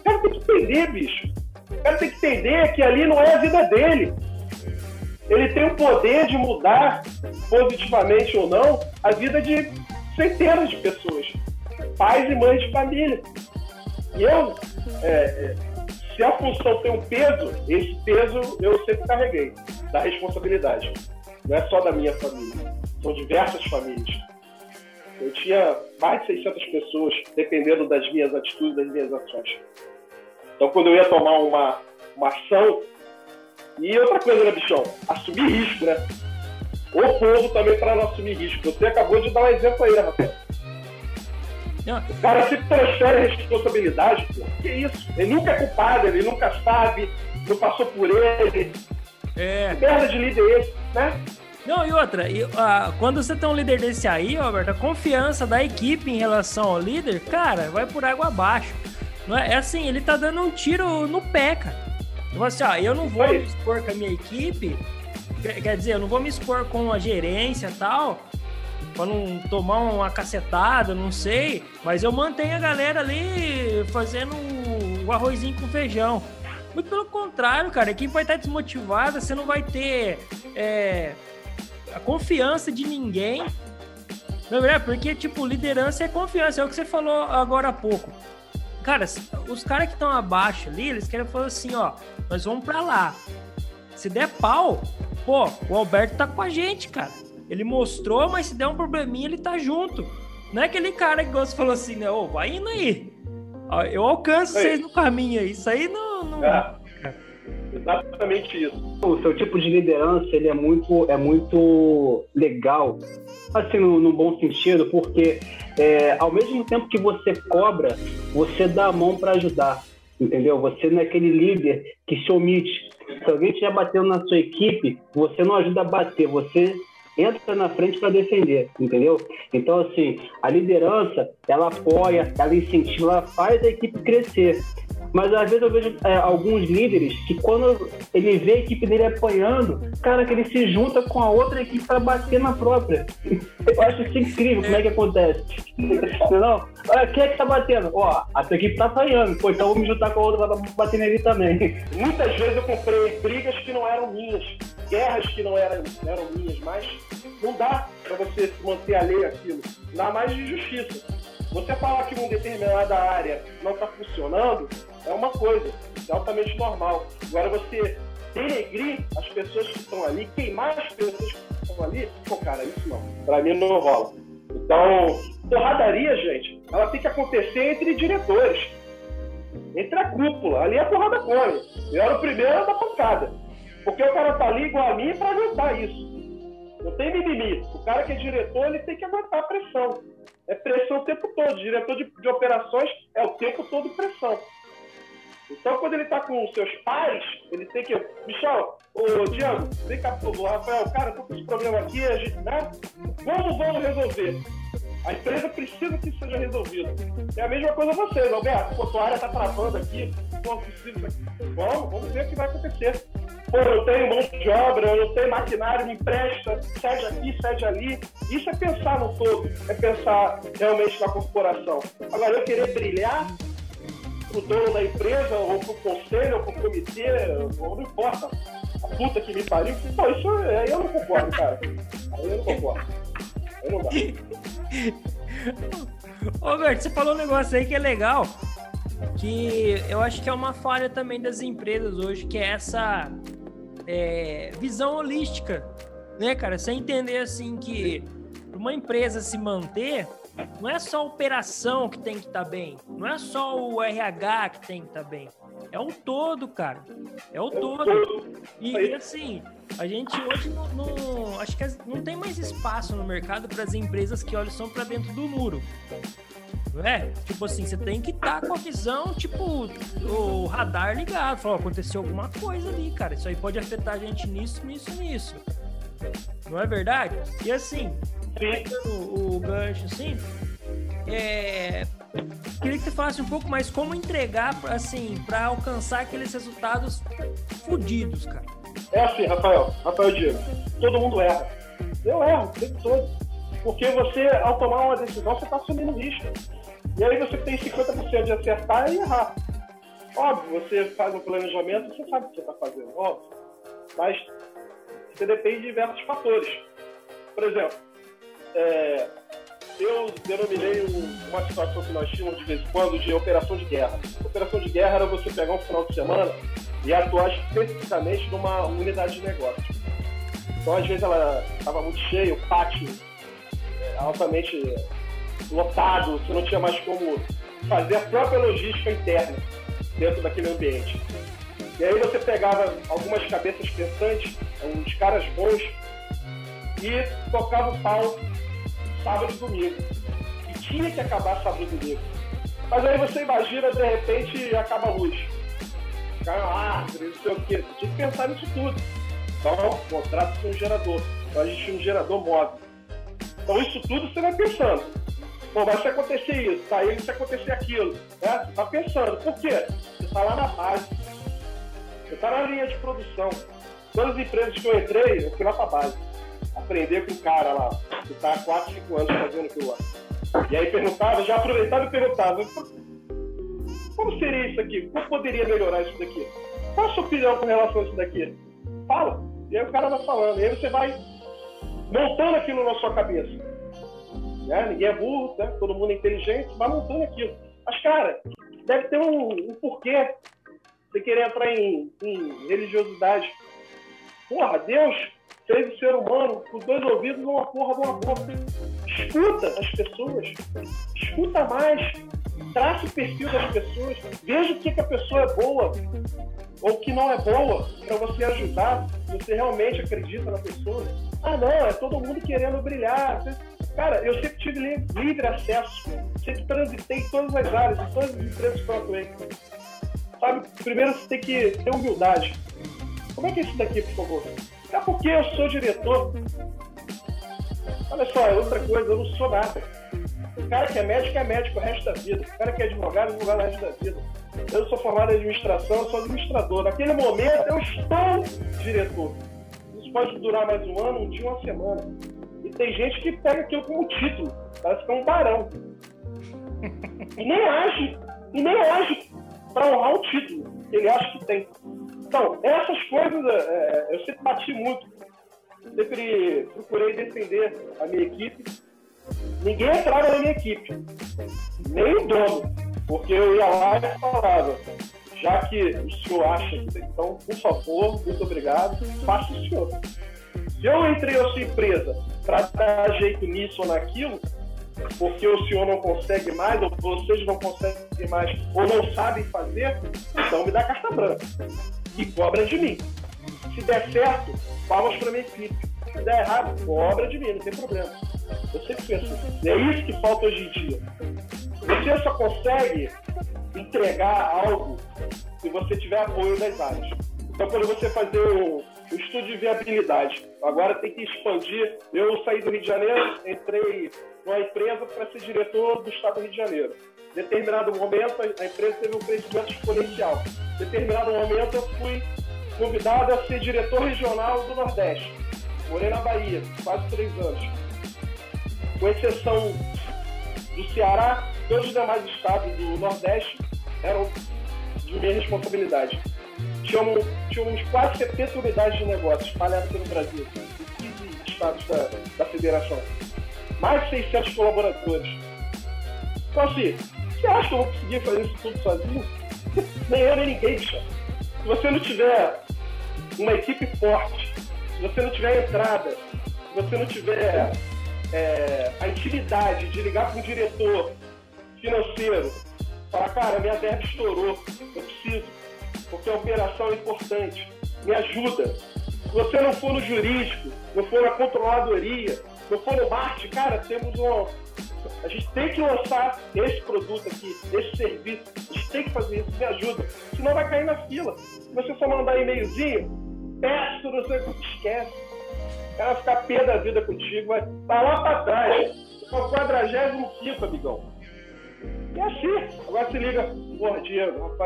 O cara tem que entender, bicho. O cara tem que entender que ali não é a vida dele. Ele tem o poder de mudar, positivamente ou não, a vida de centenas de pessoas. Pais e mães de família. E eu, é, é, se a função tem um peso, esse peso eu sempre carreguei, da responsabilidade. Não é só da minha família, são diversas famílias. Eu tinha mais de 600 pessoas dependendo das minhas atitudes, das minhas ações. Então, quando eu ia tomar uma, uma ação, e outra coisa, né, bichão? Assumir risco, né? O povo também para não assumir risco. Você acabou de dar um exemplo aí, né, Rafael? Não, O cara se transfere responsabilidade, pô. Que isso? Ele nunca é culpado, ele nunca sabe, não passou por ele. é. Que merda de líder é esse, né? Não, e outra, e, ah, quando você tem um líder desse aí, Roberto, a confiança da equipe em relação ao líder, cara, vai por água abaixo. Não é, é assim, ele tá dando um tiro no pé, cara. Tipo assim, ó, eu não vou me expor com a minha equipe, quer, dizer, eu não vou me expor com a gerência e tal, pra não tomar uma cacetada, não sei, mas eu mantenho a galera ali fazendo o arrozinho com feijão. Muito pelo contrário, cara, a equipe vai estar desmotivada, você não vai ter é, a confiança de ninguém. Não é? Porque, tipo, liderança é confiança, é o que você falou agora há pouco. Cara, os caras que estão abaixo ali, eles querem falar assim, ó, nós vamos pra lá. Se der pau, pô, o Alberto tá com a gente, cara. Ele mostrou, mas se der um probleminha, ele tá junto. Não é aquele cara que você falou assim, né? Ô, vai indo aí. Eu alcanço vocês no caminho aí. Isso aí não. não... É. Exatamente isso. O seu tipo de liderança ele é muito, é muito legal, assim, no, no bom sentido, porque é, ao mesmo tempo que você cobra, você dá a mão para ajudar, entendeu? Você não é aquele líder que se omite. Se alguém estiver batendo na sua equipe, você não ajuda a bater, você entra na frente para defender, entendeu? Então, assim, a liderança, ela apoia, ela incentiva, ela faz a equipe crescer. Mas às vezes eu vejo é, alguns líderes que quando ele vê a equipe dele apanhando, cara, que ele se junta com a outra equipe para bater na própria. Eu acho isso incrível, como é que acontece. Não? Olha, quem é que tá batendo? Ó, a tua equipe tá apanhando. Pô, então eu vou me juntar com a outra pra bater nele também. Muitas vezes eu comprei brigas que não eram minhas, guerras que não eram, não eram minhas, mas não dá para você se manter alheio àquilo. Dá mais de justiça. Você falar que uma determinada área não está funcionando é uma coisa, é altamente normal. Agora, você denegrir as pessoas que estão ali, queimar as pessoas que estão ali, pô, cara, isso não. Para mim não rola. Então, porradaria, gente, ela tem que acontecer entre diretores, entre a cúpula. Ali a porrada come. Eu era o primeiro a dar pancada. Porque o cara tá ali igual a mim para aguentar isso. Não tem mimimi. O cara que é diretor, ele tem que aguentar a pressão. É pressão o tempo todo. Diretor de, de operações é o tempo todo pressão. Então, quando ele está com os seus pais, ele tem que. Michel, ô Diego, vem cá, por favor, Rafael, cara, tô com esse problema aqui, a gente, né? Como vamos resolver? A empresa precisa que isso seja resolvido. É a mesma coisa vocês, Alberto. Pô, tua área está travando aqui, pô, precisa. Vamos, vamos ver o que vai acontecer pô, eu tenho mão de obra, eu tenho maquinário, me empresta, cede aqui, cede ali. Isso é pensar no todo, é pensar realmente na corporação. Agora, eu querer brilhar pro dono da empresa, ou pro conselho, ou pro comitê, ou não importa, a puta que me pariu, isso aí eu não concordo, cara. Aí eu não concordo. Aí não dá. Ô, Bert, você falou um negócio aí que é legal, que eu acho que é uma falha também das empresas hoje, que é essa é, visão holística, né, cara? Você entender assim que uma empresa se manter, não é só a operação que tem que estar tá bem, não é só o RH que tem que estar tá bem. É o todo, cara. É o todo. E, assim, a gente hoje não, não, acho que não tem mais espaço no mercado para as empresas que olham só para dentro do muro. É, tipo assim, você tem que estar tá com a visão, tipo, o radar ligado. Falar, aconteceu alguma coisa ali, cara. Isso aí pode afetar a gente nisso, nisso, nisso. Não é verdade? E assim, o, gancho assim, é, queria que você falasse um pouco mais como entregar, assim, para alcançar aqueles resultados fodidos, cara. É assim, Rafael, Rafael Diego, todo mundo erra. Eu erro, o tempo todo. Porque você, ao tomar uma decisão, você está assumindo risco. E aí você tem 50% de acertar e errar. Óbvio, você faz um planejamento, você sabe o que você está fazendo, óbvio. Mas você depende de diversos fatores. Por exemplo, é, eu denominei uma situação que nós tínhamos de vez em quando de operação de guerra. Operação de guerra era você pegar um final de semana e atuar especificamente numa unidade de negócio. Então, às vezes, ela estava muito cheia, o pátio é, altamente lotado, você não tinha mais como fazer a própria logística interna dentro daquele ambiente. E aí você pegava algumas cabeças pensantes, uns caras bons, e tocava o pau sábado e domingo. E tinha que acabar sábado e domingo. Mas aí você imagina, de repente, acaba a luz. Cai uma árvore, não sei o quê. Você tinha que pensar nisso tudo. Então, contrato com um gerador. Então a gente tinha um gerador móvel. Então isso tudo você vai pensando. Pô, vai se acontecer isso, tá? Se acontecer aquilo. Né? Você tá pensando. Por quê? Você tá lá na base. Você tá na linha de produção. Todas as empresas que eu entrei, eu fui lá pra base. Aprender com o cara lá, que tá há 4, 5 anos fazendo aquilo lá. E aí perguntava, já aproveitava e perguntava, como seria isso aqui? Como poderia melhorar isso daqui? Qual a sua opinião com relação a isso daqui? Fala. E aí o cara vai falando. E aí você vai montando aquilo na sua cabeça né? Ninguém é burro, né? todo mundo é inteligente, vai montando aquilo. Mas, cara, deve ter um, um porquê você querer entrar em, em religiosidade. Porra, Deus fez o ser humano com dois ouvidos e uma porra de uma boca. Escuta as pessoas. Escuta mais. Traça o perfil das pessoas. Veja o que, que a pessoa é boa ou que não é boa para você ajudar. Você realmente acredita na pessoa. Ah, não, é todo mundo querendo brilhar. Cara, eu sempre tive livre acesso. Sempre transitei todas as áreas, todas as empresas que eu atuei. Sabe? Primeiro você tem que ter humildade. Como é que é isso daqui, por favor? É porque eu sou diretor. Olha só, é outra coisa, eu não sou nada. O cara que é médico é médico o resto da vida. O cara que é advogado é advogado o resto da vida. Eu sou formado em administração, eu sou administrador. Naquele momento eu estou diretor. Isso pode durar mais um ano, um dia, uma semana. E tem gente que pega aquilo como título. Parece que é um barão. E nem age, e nem age para honrar o título ele acha que tem. Então, essas coisas é, é, eu sempre bati muito. Sempre procurei defender a minha equipe. Ninguém entrava na minha equipe, nem o dono, porque eu ia lá e falava: já que o senhor acha então, por favor, muito obrigado, faça o senhor. Se eu entrei na sua empresa para dar jeito nisso ou naquilo, porque o senhor não consegue mais, ou vocês não conseguem mais, ou não sabem fazer, então me dá carta branca. E cobra de mim. Se der certo, palmas para minha equipe. Se der errado, cobra de mim, não tem problema. Eu sempre penso, e é isso que falta hoje em dia. Você só consegue entregar algo se você tiver apoio das áreas. Então, quando você fazer o, o estudo de viabilidade, agora tem que expandir. Eu saí do Rio de Janeiro, entrei numa empresa para ser diretor do Estado do Rio de Janeiro. Determinado momento, a empresa teve um crescimento exponencial. Determinado momento, eu fui convidado a ser diretor regional do Nordeste. Morei na Bahia, quase três anos. Com exceção do Ceará, todos os demais estados do Nordeste eram de minha responsabilidade tínhamos, tínhamos quase 70 unidades de negócio espalhadas pelo Brasil, em 15 estados da, da federação. Mais de 600 colaboradores. Então, assim, você acha que eu vou conseguir fazer isso tudo sozinho? nem eu, nem ninguém, bicho. Se você não tiver uma equipe forte, se você não tiver entrada, se você não tiver é, a intimidade de ligar para um diretor financeiro, falar, cara, minha verba estourou, eu preciso porque a operação é importante. Me ajuda. Se você não for no jurídico, não for na controladoria, não for no marketing, cara, temos um. A gente tem que lançar esse produto aqui, esse serviço. A gente tem que fazer isso, me ajuda. Senão vai cair na fila. Se você só mandar e-mailzinho, peço, não sei o que, esquece. O cara vai ficar pé da vida contigo, vai tá lá pra trás. É o 45, amigão. E é assim. Agora se liga, porra, Diego,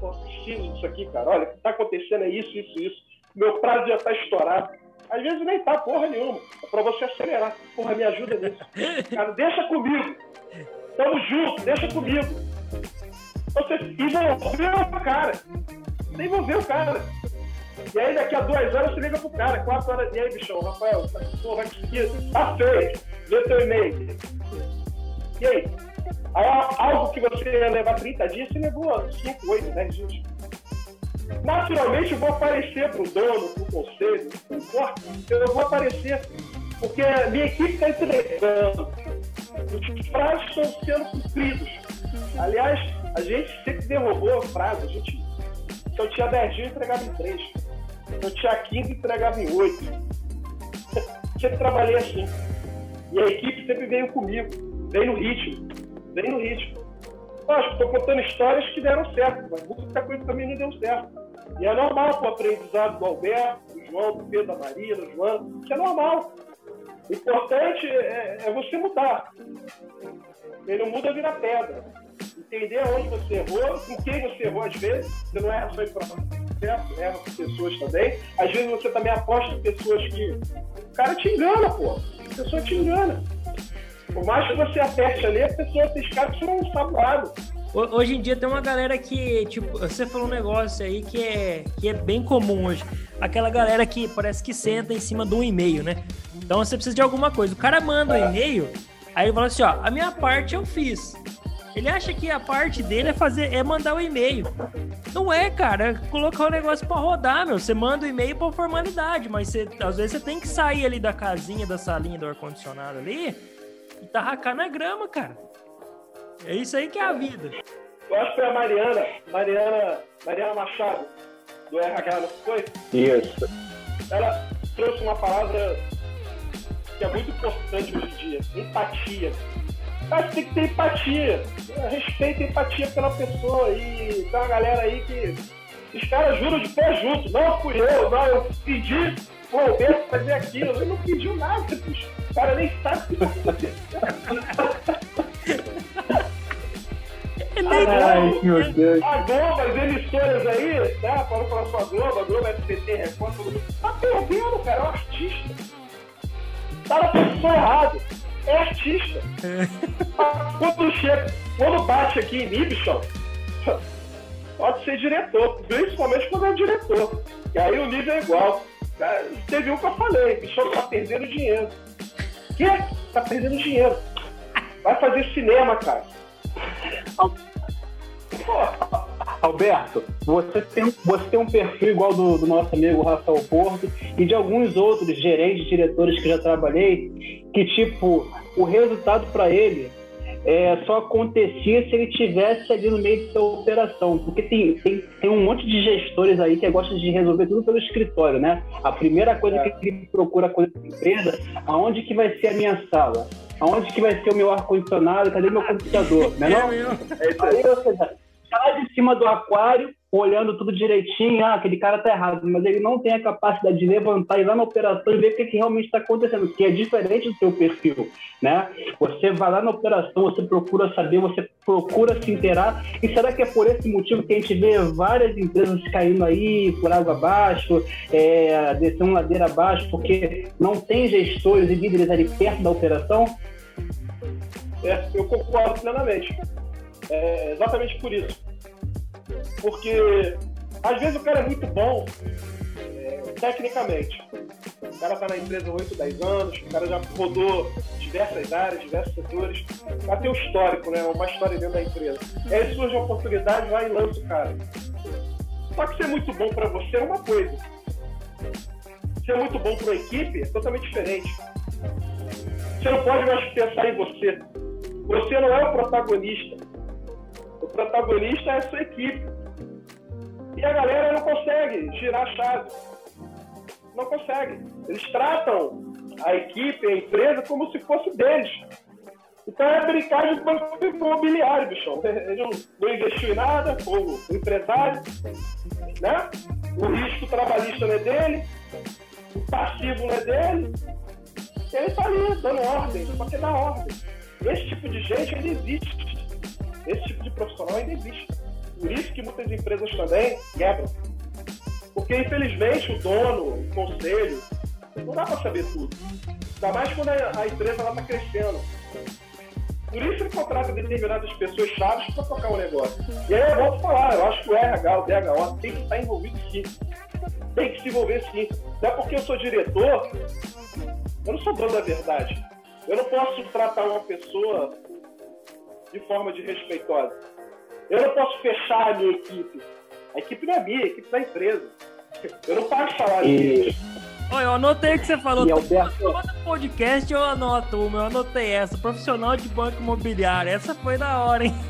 pô, preciso disso aqui, cara. Olha, o que tá acontecendo é isso, isso, isso. Meu prazo já tá estourado. Às vezes nem tá porra nenhuma. É pra você acelerar. Porra, me ajuda nisso. Cara, deixa comigo. Tamo junto, deixa comigo. Você envolveu o cara. Você envolveu o cara. E aí daqui a duas horas você liga pro cara, quatro horas. E aí, bichão, Rafael, pô, vai conseguir. Tá feio. Vê teu e-mail. E? Aí, algo que você ia levar 30 dias, você levou 5, 8, 10 dias. Naturalmente, eu vou aparecer para o dono, para o conselho, não importa, eu vou aparecer, porque a minha equipe está entregando. Os prazos estão sendo cumpridos. Aliás, a gente sempre derrubou o prazo. A gente, se eu tinha 10 dias, entregava em 3. Se eu tinha 15, entregava em 8. sempre trabalhei assim. E a equipe sempre veio comigo, veio no ritmo bem no ritmo. Lógico, estou contando histórias que deram certo, mas muita coisa também não deu certo. E é normal o aprendizado do Alberto, do João, do Pedro, da Maria, do João, isso é normal. O importante é, é você mudar. Quem não muda vira pedra. Entender onde você errou, com quem você errou às vezes. Você não erra só em processo, erra com pessoas também. Às vezes você também aposta em pessoas que. O cara te engana, pô. A pessoa te engana. Por mais que você aperte ali, a pessoa tem escape são sabuado. Hoje em dia tem uma galera que, tipo, você falou um negócio aí que é, que é bem comum hoje. Aquela galera que parece que senta em cima de um e-mail, né? Então você precisa de alguma coisa. O cara manda um é. e-mail, aí ele fala assim, ó, a minha parte eu fiz. Ele acha que a parte dele é fazer, é mandar o e-mail. Não é, cara, é colocar o negócio para rodar, meu. Você manda o e-mail por formalidade, mas você, às vezes você tem que sair ali da casinha, da salinha do ar-condicionado ali e tarracar na grama, cara. É isso aí que é a vida. Eu acho que foi a Mariana, Mariana, Mariana Machado, do RH, não foi? Isso. Ela trouxe uma palavra que é muito importante hoje em dia, empatia. Mas tem que ter empatia. Respeito e empatia pela pessoa. E tem uma galera aí que os caras juram de pé junto. Não fui eu, não, eu pedi o Alberto fazer aquilo. Ele não pediu nada, bicho. O cara nem sabe o que tá Ai, meu Deus. A Globo, as emissoras aí, tá? Falando falar sua Globo, a Globo, SBT, Record, todo mundo. Tá perdendo, cara, é um artista. Tá na posição errada. É artista. Quando chega, quando bate aqui em bichão, pode ser diretor, principalmente quando é diretor. E aí o nível é igual. Cara, Teve um que eu falei, bichão tá perdendo dinheiro. Que? Tá perdendo dinheiro. Vai fazer cinema, cara. Alberto, você tem, você tem um perfil igual do, do nosso amigo Rafael Porto e de alguns outros gerentes, diretores que já trabalhei, que tipo, o resultado para ele é, só acontecia se ele tivesse ali no meio da operação. Porque tem, tem, tem um monte de gestores aí que gostam de resolver tudo pelo escritório, né? A primeira coisa que ele procura coisa da empresa, aonde que vai ser a minha sala? Aonde que vai ser o meu ar-condicionado? Cadê meu computador? Né, não? é isso aí. Aí, ou seja, tá de cima do aquário, olhando tudo direitinho, ah, aquele cara tá errado, mas ele não tem a capacidade de levantar e ir lá na operação e ver o que, que realmente está acontecendo, que é diferente do seu perfil, né? Você vai lá na operação, você procura saber, você procura se inteirar, e será que é por esse motivo que a gente vê várias empresas caindo aí por água abaixo, é, descendo ladeira abaixo, porque não tem gestores e líderes ali perto da operação? É, eu concordo plenamente. É exatamente por isso. Porque às vezes o cara é muito bom é, tecnicamente. O cara está na empresa há 8, 10 anos, o cara já rodou diversas áreas, diversos setores, já tem um histórico, né? Uma história dentro da empresa. E aí surge a oportunidade, vai e lança o cara. Só que ser muito bom para você é uma coisa. Ser muito bom para a equipe é totalmente diferente. Você não pode mais pensar em você. Você não é o protagonista. O protagonista é a sua equipe. E a galera não consegue girar a chave. Não consegue. Eles tratam a equipe, a empresa, como se fosse deles. Então é brincar de banco imobiliário, bichão. Ele não, investiu em nada, o, empresário, né? O risco trabalhista não é dele, o passivo não é dele. Ele tá ali, dando ordem, só que dá ordem. Esse tipo de gente ainda existe. Esse tipo de profissional ainda existe. Por isso que muitas empresas também quebram. Porque, infelizmente, o dono, o conselho, não dá para saber tudo. Ainda mais quando a, empresa está crescendo. Por isso ele contrata determinadas pessoas chaves para tocar o negócio. E aí eu volto a falar, eu acho que o RH, o DHO tem que estar envolvido sim. Tem que se envolver sim. Até porque eu sou diretor, eu não sou dono da verdade. Eu não posso tratar uma pessoa de forma desrespeitosa. Eu não posso fechar a minha equipe. A equipe não é minha, a equipe da empresa. Eu não pago salário E-. Olha, eu anotei o que você falou. E Alberto- Todo podcast eu anoto uma, eu anotei essa. Profissional de banco imobiliário. Essa foi da hora, hein?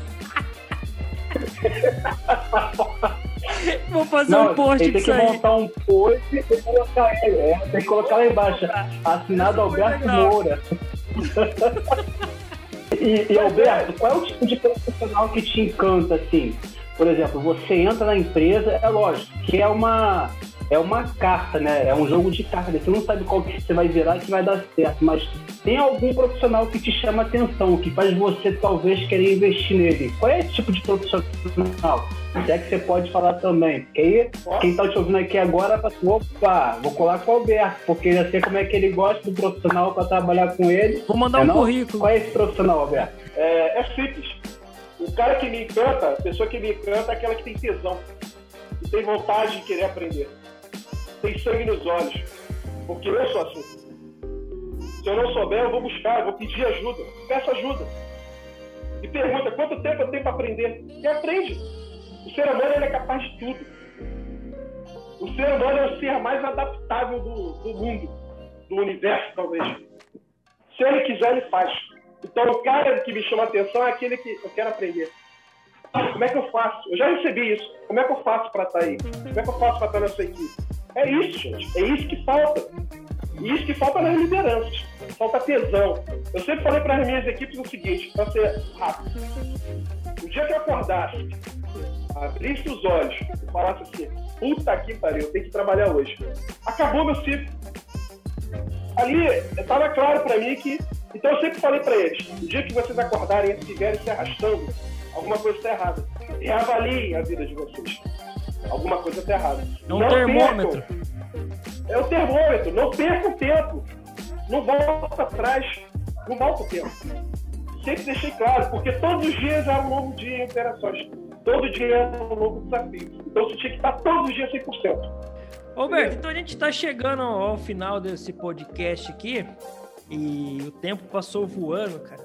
Vou fazer um post tem disso que aí. montar um post e colocar ele. É, tem que colocar lá embaixo. Assinado Alberto. Moura. e, e, Alberto, qual é o tipo de profissional que te encanta, assim? Por exemplo, você entra na empresa, é lógico, que é uma, é uma carta, né? É um jogo de cartas. Você não sabe qual que você vai virar que vai dar certo, mas tem algum profissional que te chama atenção, que faz você talvez querer investir nele. Qual é esse tipo de profissional? Se é que você pode falar também. Porque aí, quem tá te ouvindo aqui agora, fala assim, opa, vou colar com o Alberto, porque já sei como é que ele gosta do profissional para trabalhar com ele. Vou mandar É um não? currículo. Qual é esse profissional, Alberto? É, é simples. O cara que me encanta, a pessoa que me encanta é aquela que tem tesão, que tem vontade de querer aprender, tem sangue nos olhos. Porque eu sou assim. Se eu não souber, eu vou buscar, eu vou pedir ajuda. Peço ajuda. e pergunta quanto tempo eu tenho para aprender. E aprende. O ser humano é capaz de tudo. O ser humano é o ser mais adaptável do, do mundo, do universo, talvez. Se ele quiser, ele faz. Então, o cara que me chama a atenção é aquele que eu quero aprender. Como é que eu faço? Eu já recebi isso. Como é que eu faço para estar tá aí? Como é que eu faço para estar nessa equipe? É isso, gente. É isso que falta. E isso que falta nas lideranças. Falta tesão. Eu sempre falei para as minhas equipes o seguinte, para ser rápido. O dia que eu acordasse, abrisse os olhos e falasse assim, puta que pariu, eu tenho que trabalhar hoje. Acabou meu ciclo. Ali estava claro para mim que. Então eu sempre falei para eles: o dia que vocês acordarem e estiverem se arrastando, alguma coisa está errada. Reavaliem a vida de vocês. Alguma coisa está errada. É um não termômetro. Percam. É o termômetro. Não perca o tempo. Não volta atrás. Não volta o tempo. Sempre deixei claro, porque todos os dias era um novo dia em operações. Todo dia era um novo desafio. Então você tinha que estar todos os dias 100%. Roberto, então a gente está chegando ao final desse podcast aqui e o tempo passou voando, cara.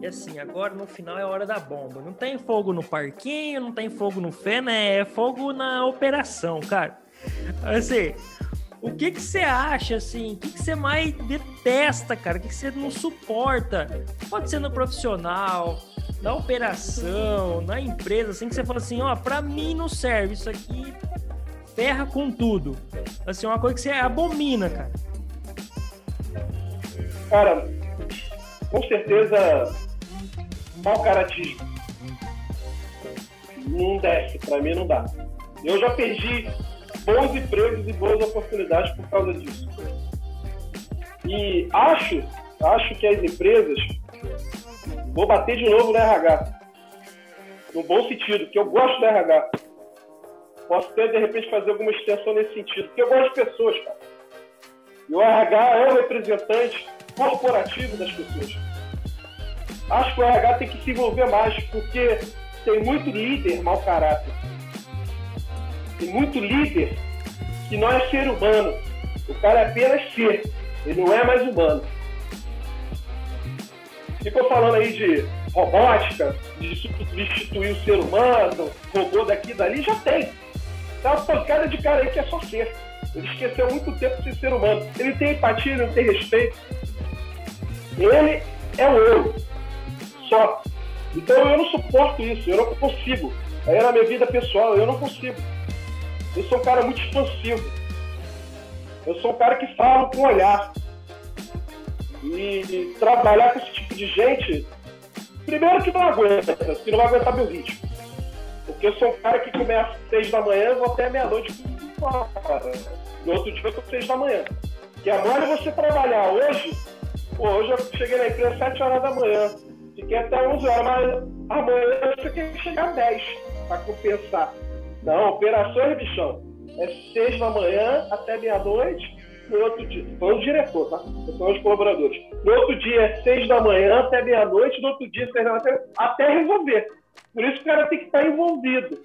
E assim, agora no final é hora da bomba. Não tem fogo no parquinho, não tem fogo no fé, né? É fogo na operação, cara. Assim, o que que você acha, assim? O que que você mais detesta, cara? O que que você não suporta? Pode ser no profissional, na operação, na empresa, assim, que você fala assim, ó, pra mim não serve, isso aqui ferra com tudo. Assim, uma coisa que você abomina, cara. Cara, com certeza, mau caratismo. Não desce, pra mim não dá. Eu já perdi bons empregos e boas oportunidades por causa disso. E acho, acho que as empresas, vou bater de novo no RH, no bom sentido, que eu gosto do RH. Posso até, de repente, fazer alguma extensão nesse sentido, porque eu gosto de pessoas, cara. E o RH é o representante corporativo das pessoas. Acho que o RH tem que se envolver mais, porque tem muito líder mau caráter. Tem muito líder que não é ser humano. O cara é apenas ser. Ele não é mais humano. Ficou falando aí de robótica, de substituir o ser humano, robô daqui e dali, já tem. Tá uma pancada de cara aí que é só ser. Ele esqueceu muito tempo de ser humano. Ele tem empatia, ele não tem respeito. Ele é o eu. Só. Então eu não suporto isso, eu não consigo. Aí na minha vida pessoal, eu não consigo. Eu sou um cara muito expansivo. Eu sou um cara que fala com olhar. E, trabalhar com esse tipo de gente, primeiro que não aguenta, que não vai aguentar meu ritmo. Porque eu sou um cara que começa às seis da manhã e vou até meia-noite. No outro dia eu tô seis da manhã. Que é mole você trabalhar hoje, pô, hoje eu cheguei na empresa às sete horas da manhã. Fiquei até 11 horas, mas amanhã você quer chegar às 10 para compensar. Não, operações, bichão, é seis da manhã até meia-noite. No outro dia, foi o diretor, tá? São os colaboradores. No outro dia é seis da manhã até meia-noite, no outro dia seis da manhã até resolver. Por isso o cara tem que estar envolvido.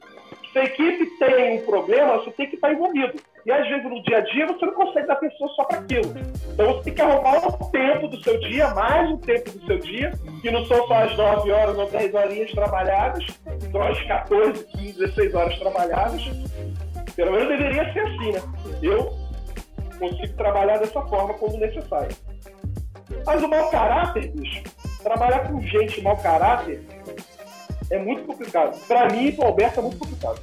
Se a equipe tem um problema, você tem que estar envolvido. E às vezes no dia a dia você não consegue dar pessoa só para aquilo. Então você tem que arrumar o tempo do seu dia, mais o tempo do seu dia, que não são só as 9 horas ou 10 horinhas trabalhadas, são as 14, 15, 16 horas trabalhadas. Pelo menos deveria ser assim, né? Eu consigo trabalhar dessa forma quando necessário. Mas o mau caráter, bicho, trabalhar com gente mau caráter é muito complicado. Para mim e para o Alberto é muito complicado.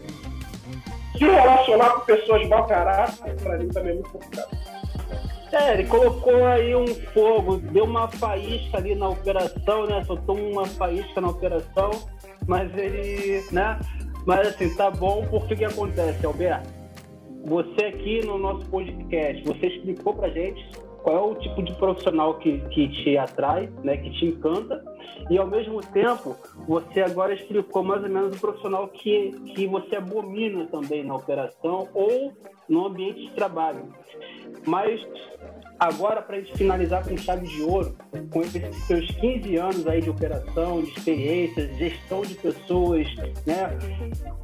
Se relacionar com pessoas mau caráter, para mim também é muito complicado. É, ele colocou aí um fogo, deu uma faísca ali na operação, né? Soltou uma faísca na operação, mas ele, né? Mas assim, tá bom, porque que acontece, Alberto? Você aqui no nosso podcast, você explicou pra gente qual é o tipo de profissional que, que te atrai, né, que te encanta, e ao mesmo tempo você agora explicou mais ou menos o profissional que, que você abomina também na operação ou no ambiente de trabalho. Mas agora, para gente finalizar com chave de ouro, com esses seus 15 anos aí de operação, de experiência, de gestão de pessoas, né?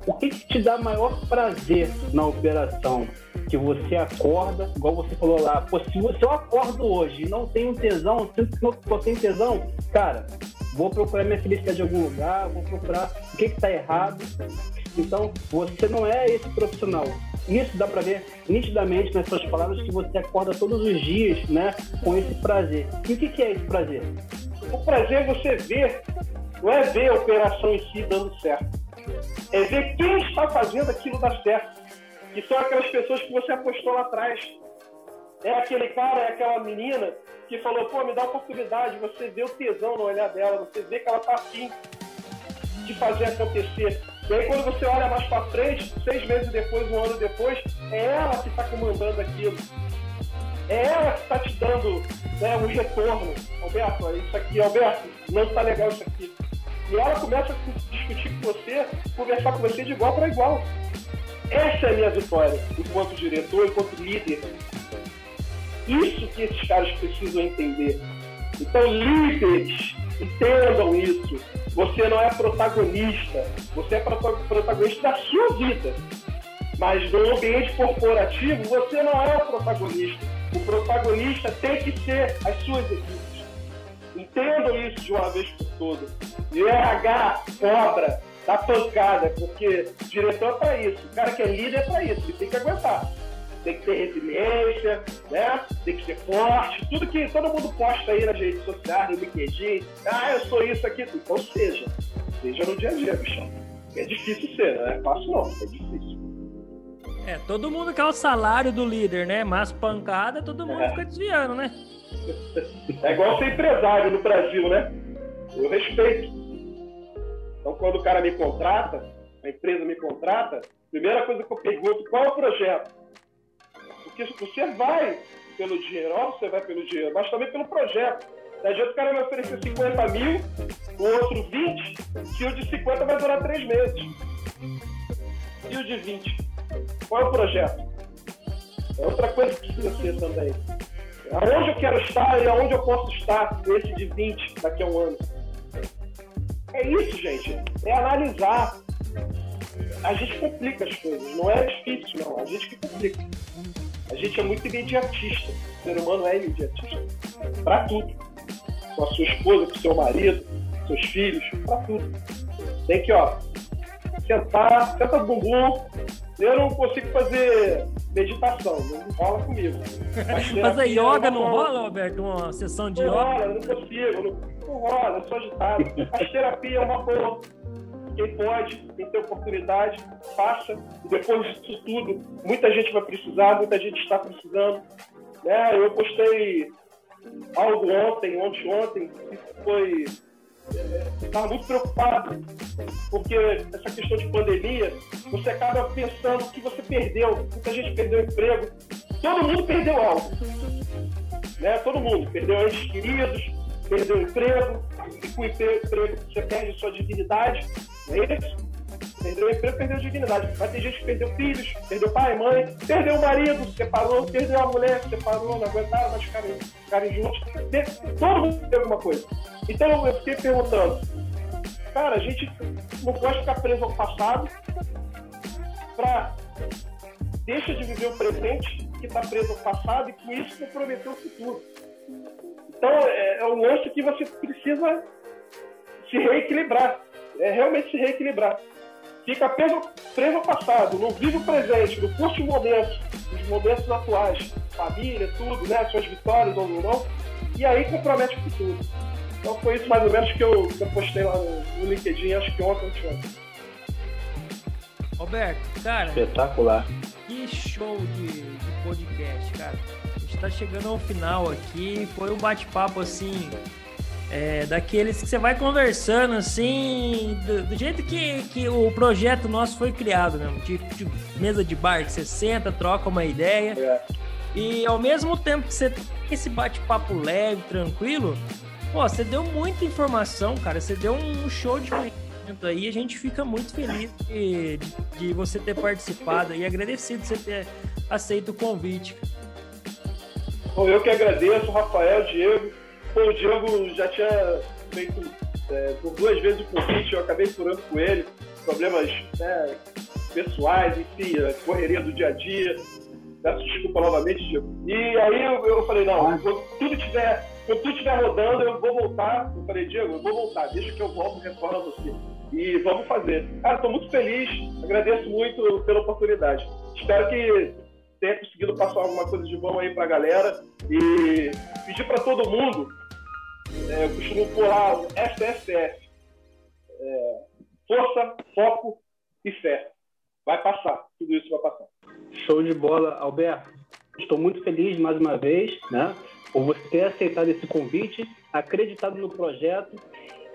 O que, que te dá maior prazer na operação? Que você acorda, igual você falou lá, pô, se eu acordo hoje e não tenho tesão, sinto que não tenho tesão, cara, vou procurar minha felicidade em algum lugar, vou procurar o que está errado. Então, você não é esse profissional. Isso dá para ver nitidamente nas suas palavras que você acorda todos os dias, né, com esse prazer. E o que, que é esse prazer? O prazer é você ver, não é ver a operação em si dando certo. É ver quem está fazendo aquilo dar certo. Que são aquelas pessoas que você apostou lá atrás. É aquele cara, é aquela menina que falou, pô, me dá oportunidade. Você vê o tesão no olhar dela, você vê que ela está afim de fazer acontecer. E aí quando você olha mais para frente, seis meses depois, um ano depois, é ela que está comandando aquilo. É ela que está te dando né, um retorno. Alberto, isso aqui, Alberto, não está legal isso aqui. E ela começa a discutir com você, conversar com você de igual para igual. Essa é a minha vitória, enquanto diretor, enquanto líder. Isso que esses caras precisam entender. Então, líderes, entendam isso. Você não é protagonista, você é protagonista da sua vida. Mas no ambiente corporativo, você não é o protagonista. O protagonista tem que ser as suas equipes. Entendam isso de uma vez por todas. E RH cobra, dá pancada, porque diretor é para isso, o cara que é líder é para isso, ele tem que aguentar tem que ter resiliência, né? Tem que ser forte, tudo que todo mundo posta aí nas redes sociais, no LinkedIn, ah, eu sou isso aqui, então seja. Seja no dia a dia, bichão. É difícil ser, não é fácil não, é difícil. É, todo mundo quer o salário do líder, né? Mas pancada, todo mundo é. fica desviando, né? É igual ser empresário no Brasil, né? Eu respeito. Então, quando o cara me contrata, a empresa me contrata, primeira coisa que eu pergunto, qual é o projeto? Porque você vai pelo dinheiro, óbvio você vai pelo dinheiro, mas também pelo projeto. Não adianta o cara me oferecer 50 mil, o outro 20, que o de 50 vai durar 3 meses. E o de 20? Qual é o projeto? É outra coisa que precisa ser também. Aonde eu quero estar e aonde eu posso estar esse de 20 daqui a um ano. É isso, gente. É analisar. A gente complica as coisas. Não é difícil, não. A gente que complica. A gente é muito imediatista. O ser humano é imediatista. Para tudo. Com a sua esposa, com o seu marido, com seus filhos, para tudo. Tem que, ó, sentar, senta o bumbum. Eu não consigo fazer meditação, não rola comigo. Mas, Mas a yoga não rola, Roberto? Uma sessão de não yoga? Rola, não consigo, não, não rola, eu sou agitado. A terapia é uma boa quem pode, quem tem oportunidade, faça. E depois disso tudo, muita gente vai precisar, muita gente está precisando. Né? Eu postei algo ontem, ontem, ontem, que foi. Estava muito preocupado, porque essa questão de pandemia, você acaba pensando que você perdeu. Muita gente perdeu emprego. Todo mundo perdeu algo. Né? Todo mundo. Perdeu entes queridos, perdeu emprego, e com o emprego você perde sua dignidade. Perdeu o emprego, perdeu a dignidade. Mas tem gente que perdeu filhos, perdeu pai, mãe, perdeu o marido, separou, perdeu a mulher, separou, não aguentaram mais ficarem, juntos. Todo mundo perdeu alguma coisa. Então eu fiquei perguntando, cara, a gente não pode ficar preso ao passado para deixa de viver o presente que está preso ao passado e com isso comprometer o futuro. Então é, é um lance que você precisa se reequilibrar é realmente se reequilibrar. Fica preso, preso ao passado, não vive o presente, não curte o momento, os momentos atuais, família, tudo, né? Suas vitórias ou não, e aí compromete o futuro. Então foi isso mais ou menos que eu, que eu postei lá no, no LinkedIn, acho que ontem ou ontem. Roberto, cara. Espetacular. Que show de, de podcast, cara. A gente tá chegando ao final aqui. Foi um bate-papo assim é, daqueles que você vai conversando assim, do, do, jeito que, que o projeto nosso foi criado mesmo, de, de, mesa de bar, que você senta, troca uma ideia. É. E ao mesmo tempo que você tem esse bate-papo leve, tranquilo, pô, você deu muita informação, cara. Você deu um show de conhecimento aí. A gente fica muito feliz de, de você ter participado e agradecido de você ter aceito o convite. Bom, eu que agradeço, Rafael, Diego Pô, o Diogo já tinha feito é, por duas vezes o convite, eu acabei furando com ele, problemas né, pessoais, enfim, a correria do dia a dia. Peço desculpa novamente, Diogo. E aí eu, eu falei, não, quando tudo estiver quando tu estiver rodando, eu vou voltar. Eu falei, Diego, eu vou voltar, deixa que eu volto e retorno você. E vamos fazer. Cara, estou muito feliz, agradeço muito pela oportunidade. Espero que tenha conseguido passar alguma coisa de bom aí para a galera e pedir para todo mundo, eu costumo pular o SSF. É, força, foco e fé. Vai passar, tudo isso vai passar. Show de bola, Alberto. Estou muito feliz mais uma vez, né, por você ter aceitado esse convite, acreditado no projeto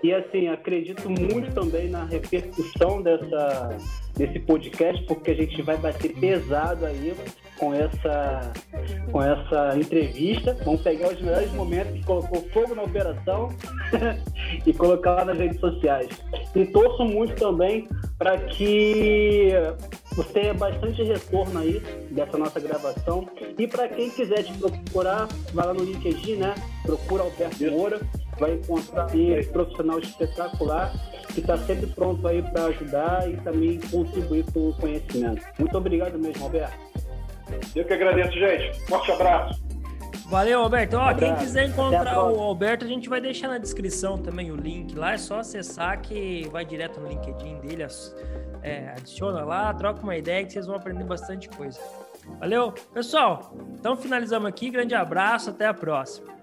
e assim acredito muito também na repercussão dessa desse podcast, porque a gente vai bater pesado aí com essa, com essa entrevista. Vamos pegar os melhores momentos que colocou fogo na operação e colocar lá nas redes sociais. E torço muito também para que você tenha bastante retorno aí dessa nossa gravação. E para quem quiser te procurar, vai lá no LinkedIn, né? Procura Alberto Moura, vai encontrar aí esse profissional espetacular que está sempre pronto aí para ajudar e também contribuir com o conhecimento. Muito obrigado mesmo, Alberto. Eu que agradeço, gente. Forte abraço. Valeu, Alberto. Ó, quem quiser encontrar o Alberto, a gente vai deixar na descrição também o link lá. É só acessar que vai direto no LinkedIn dele. É, adiciona lá, troca uma ideia que vocês vão aprender bastante coisa. Valeu, pessoal. Então finalizamos aqui. Grande abraço, até a próxima.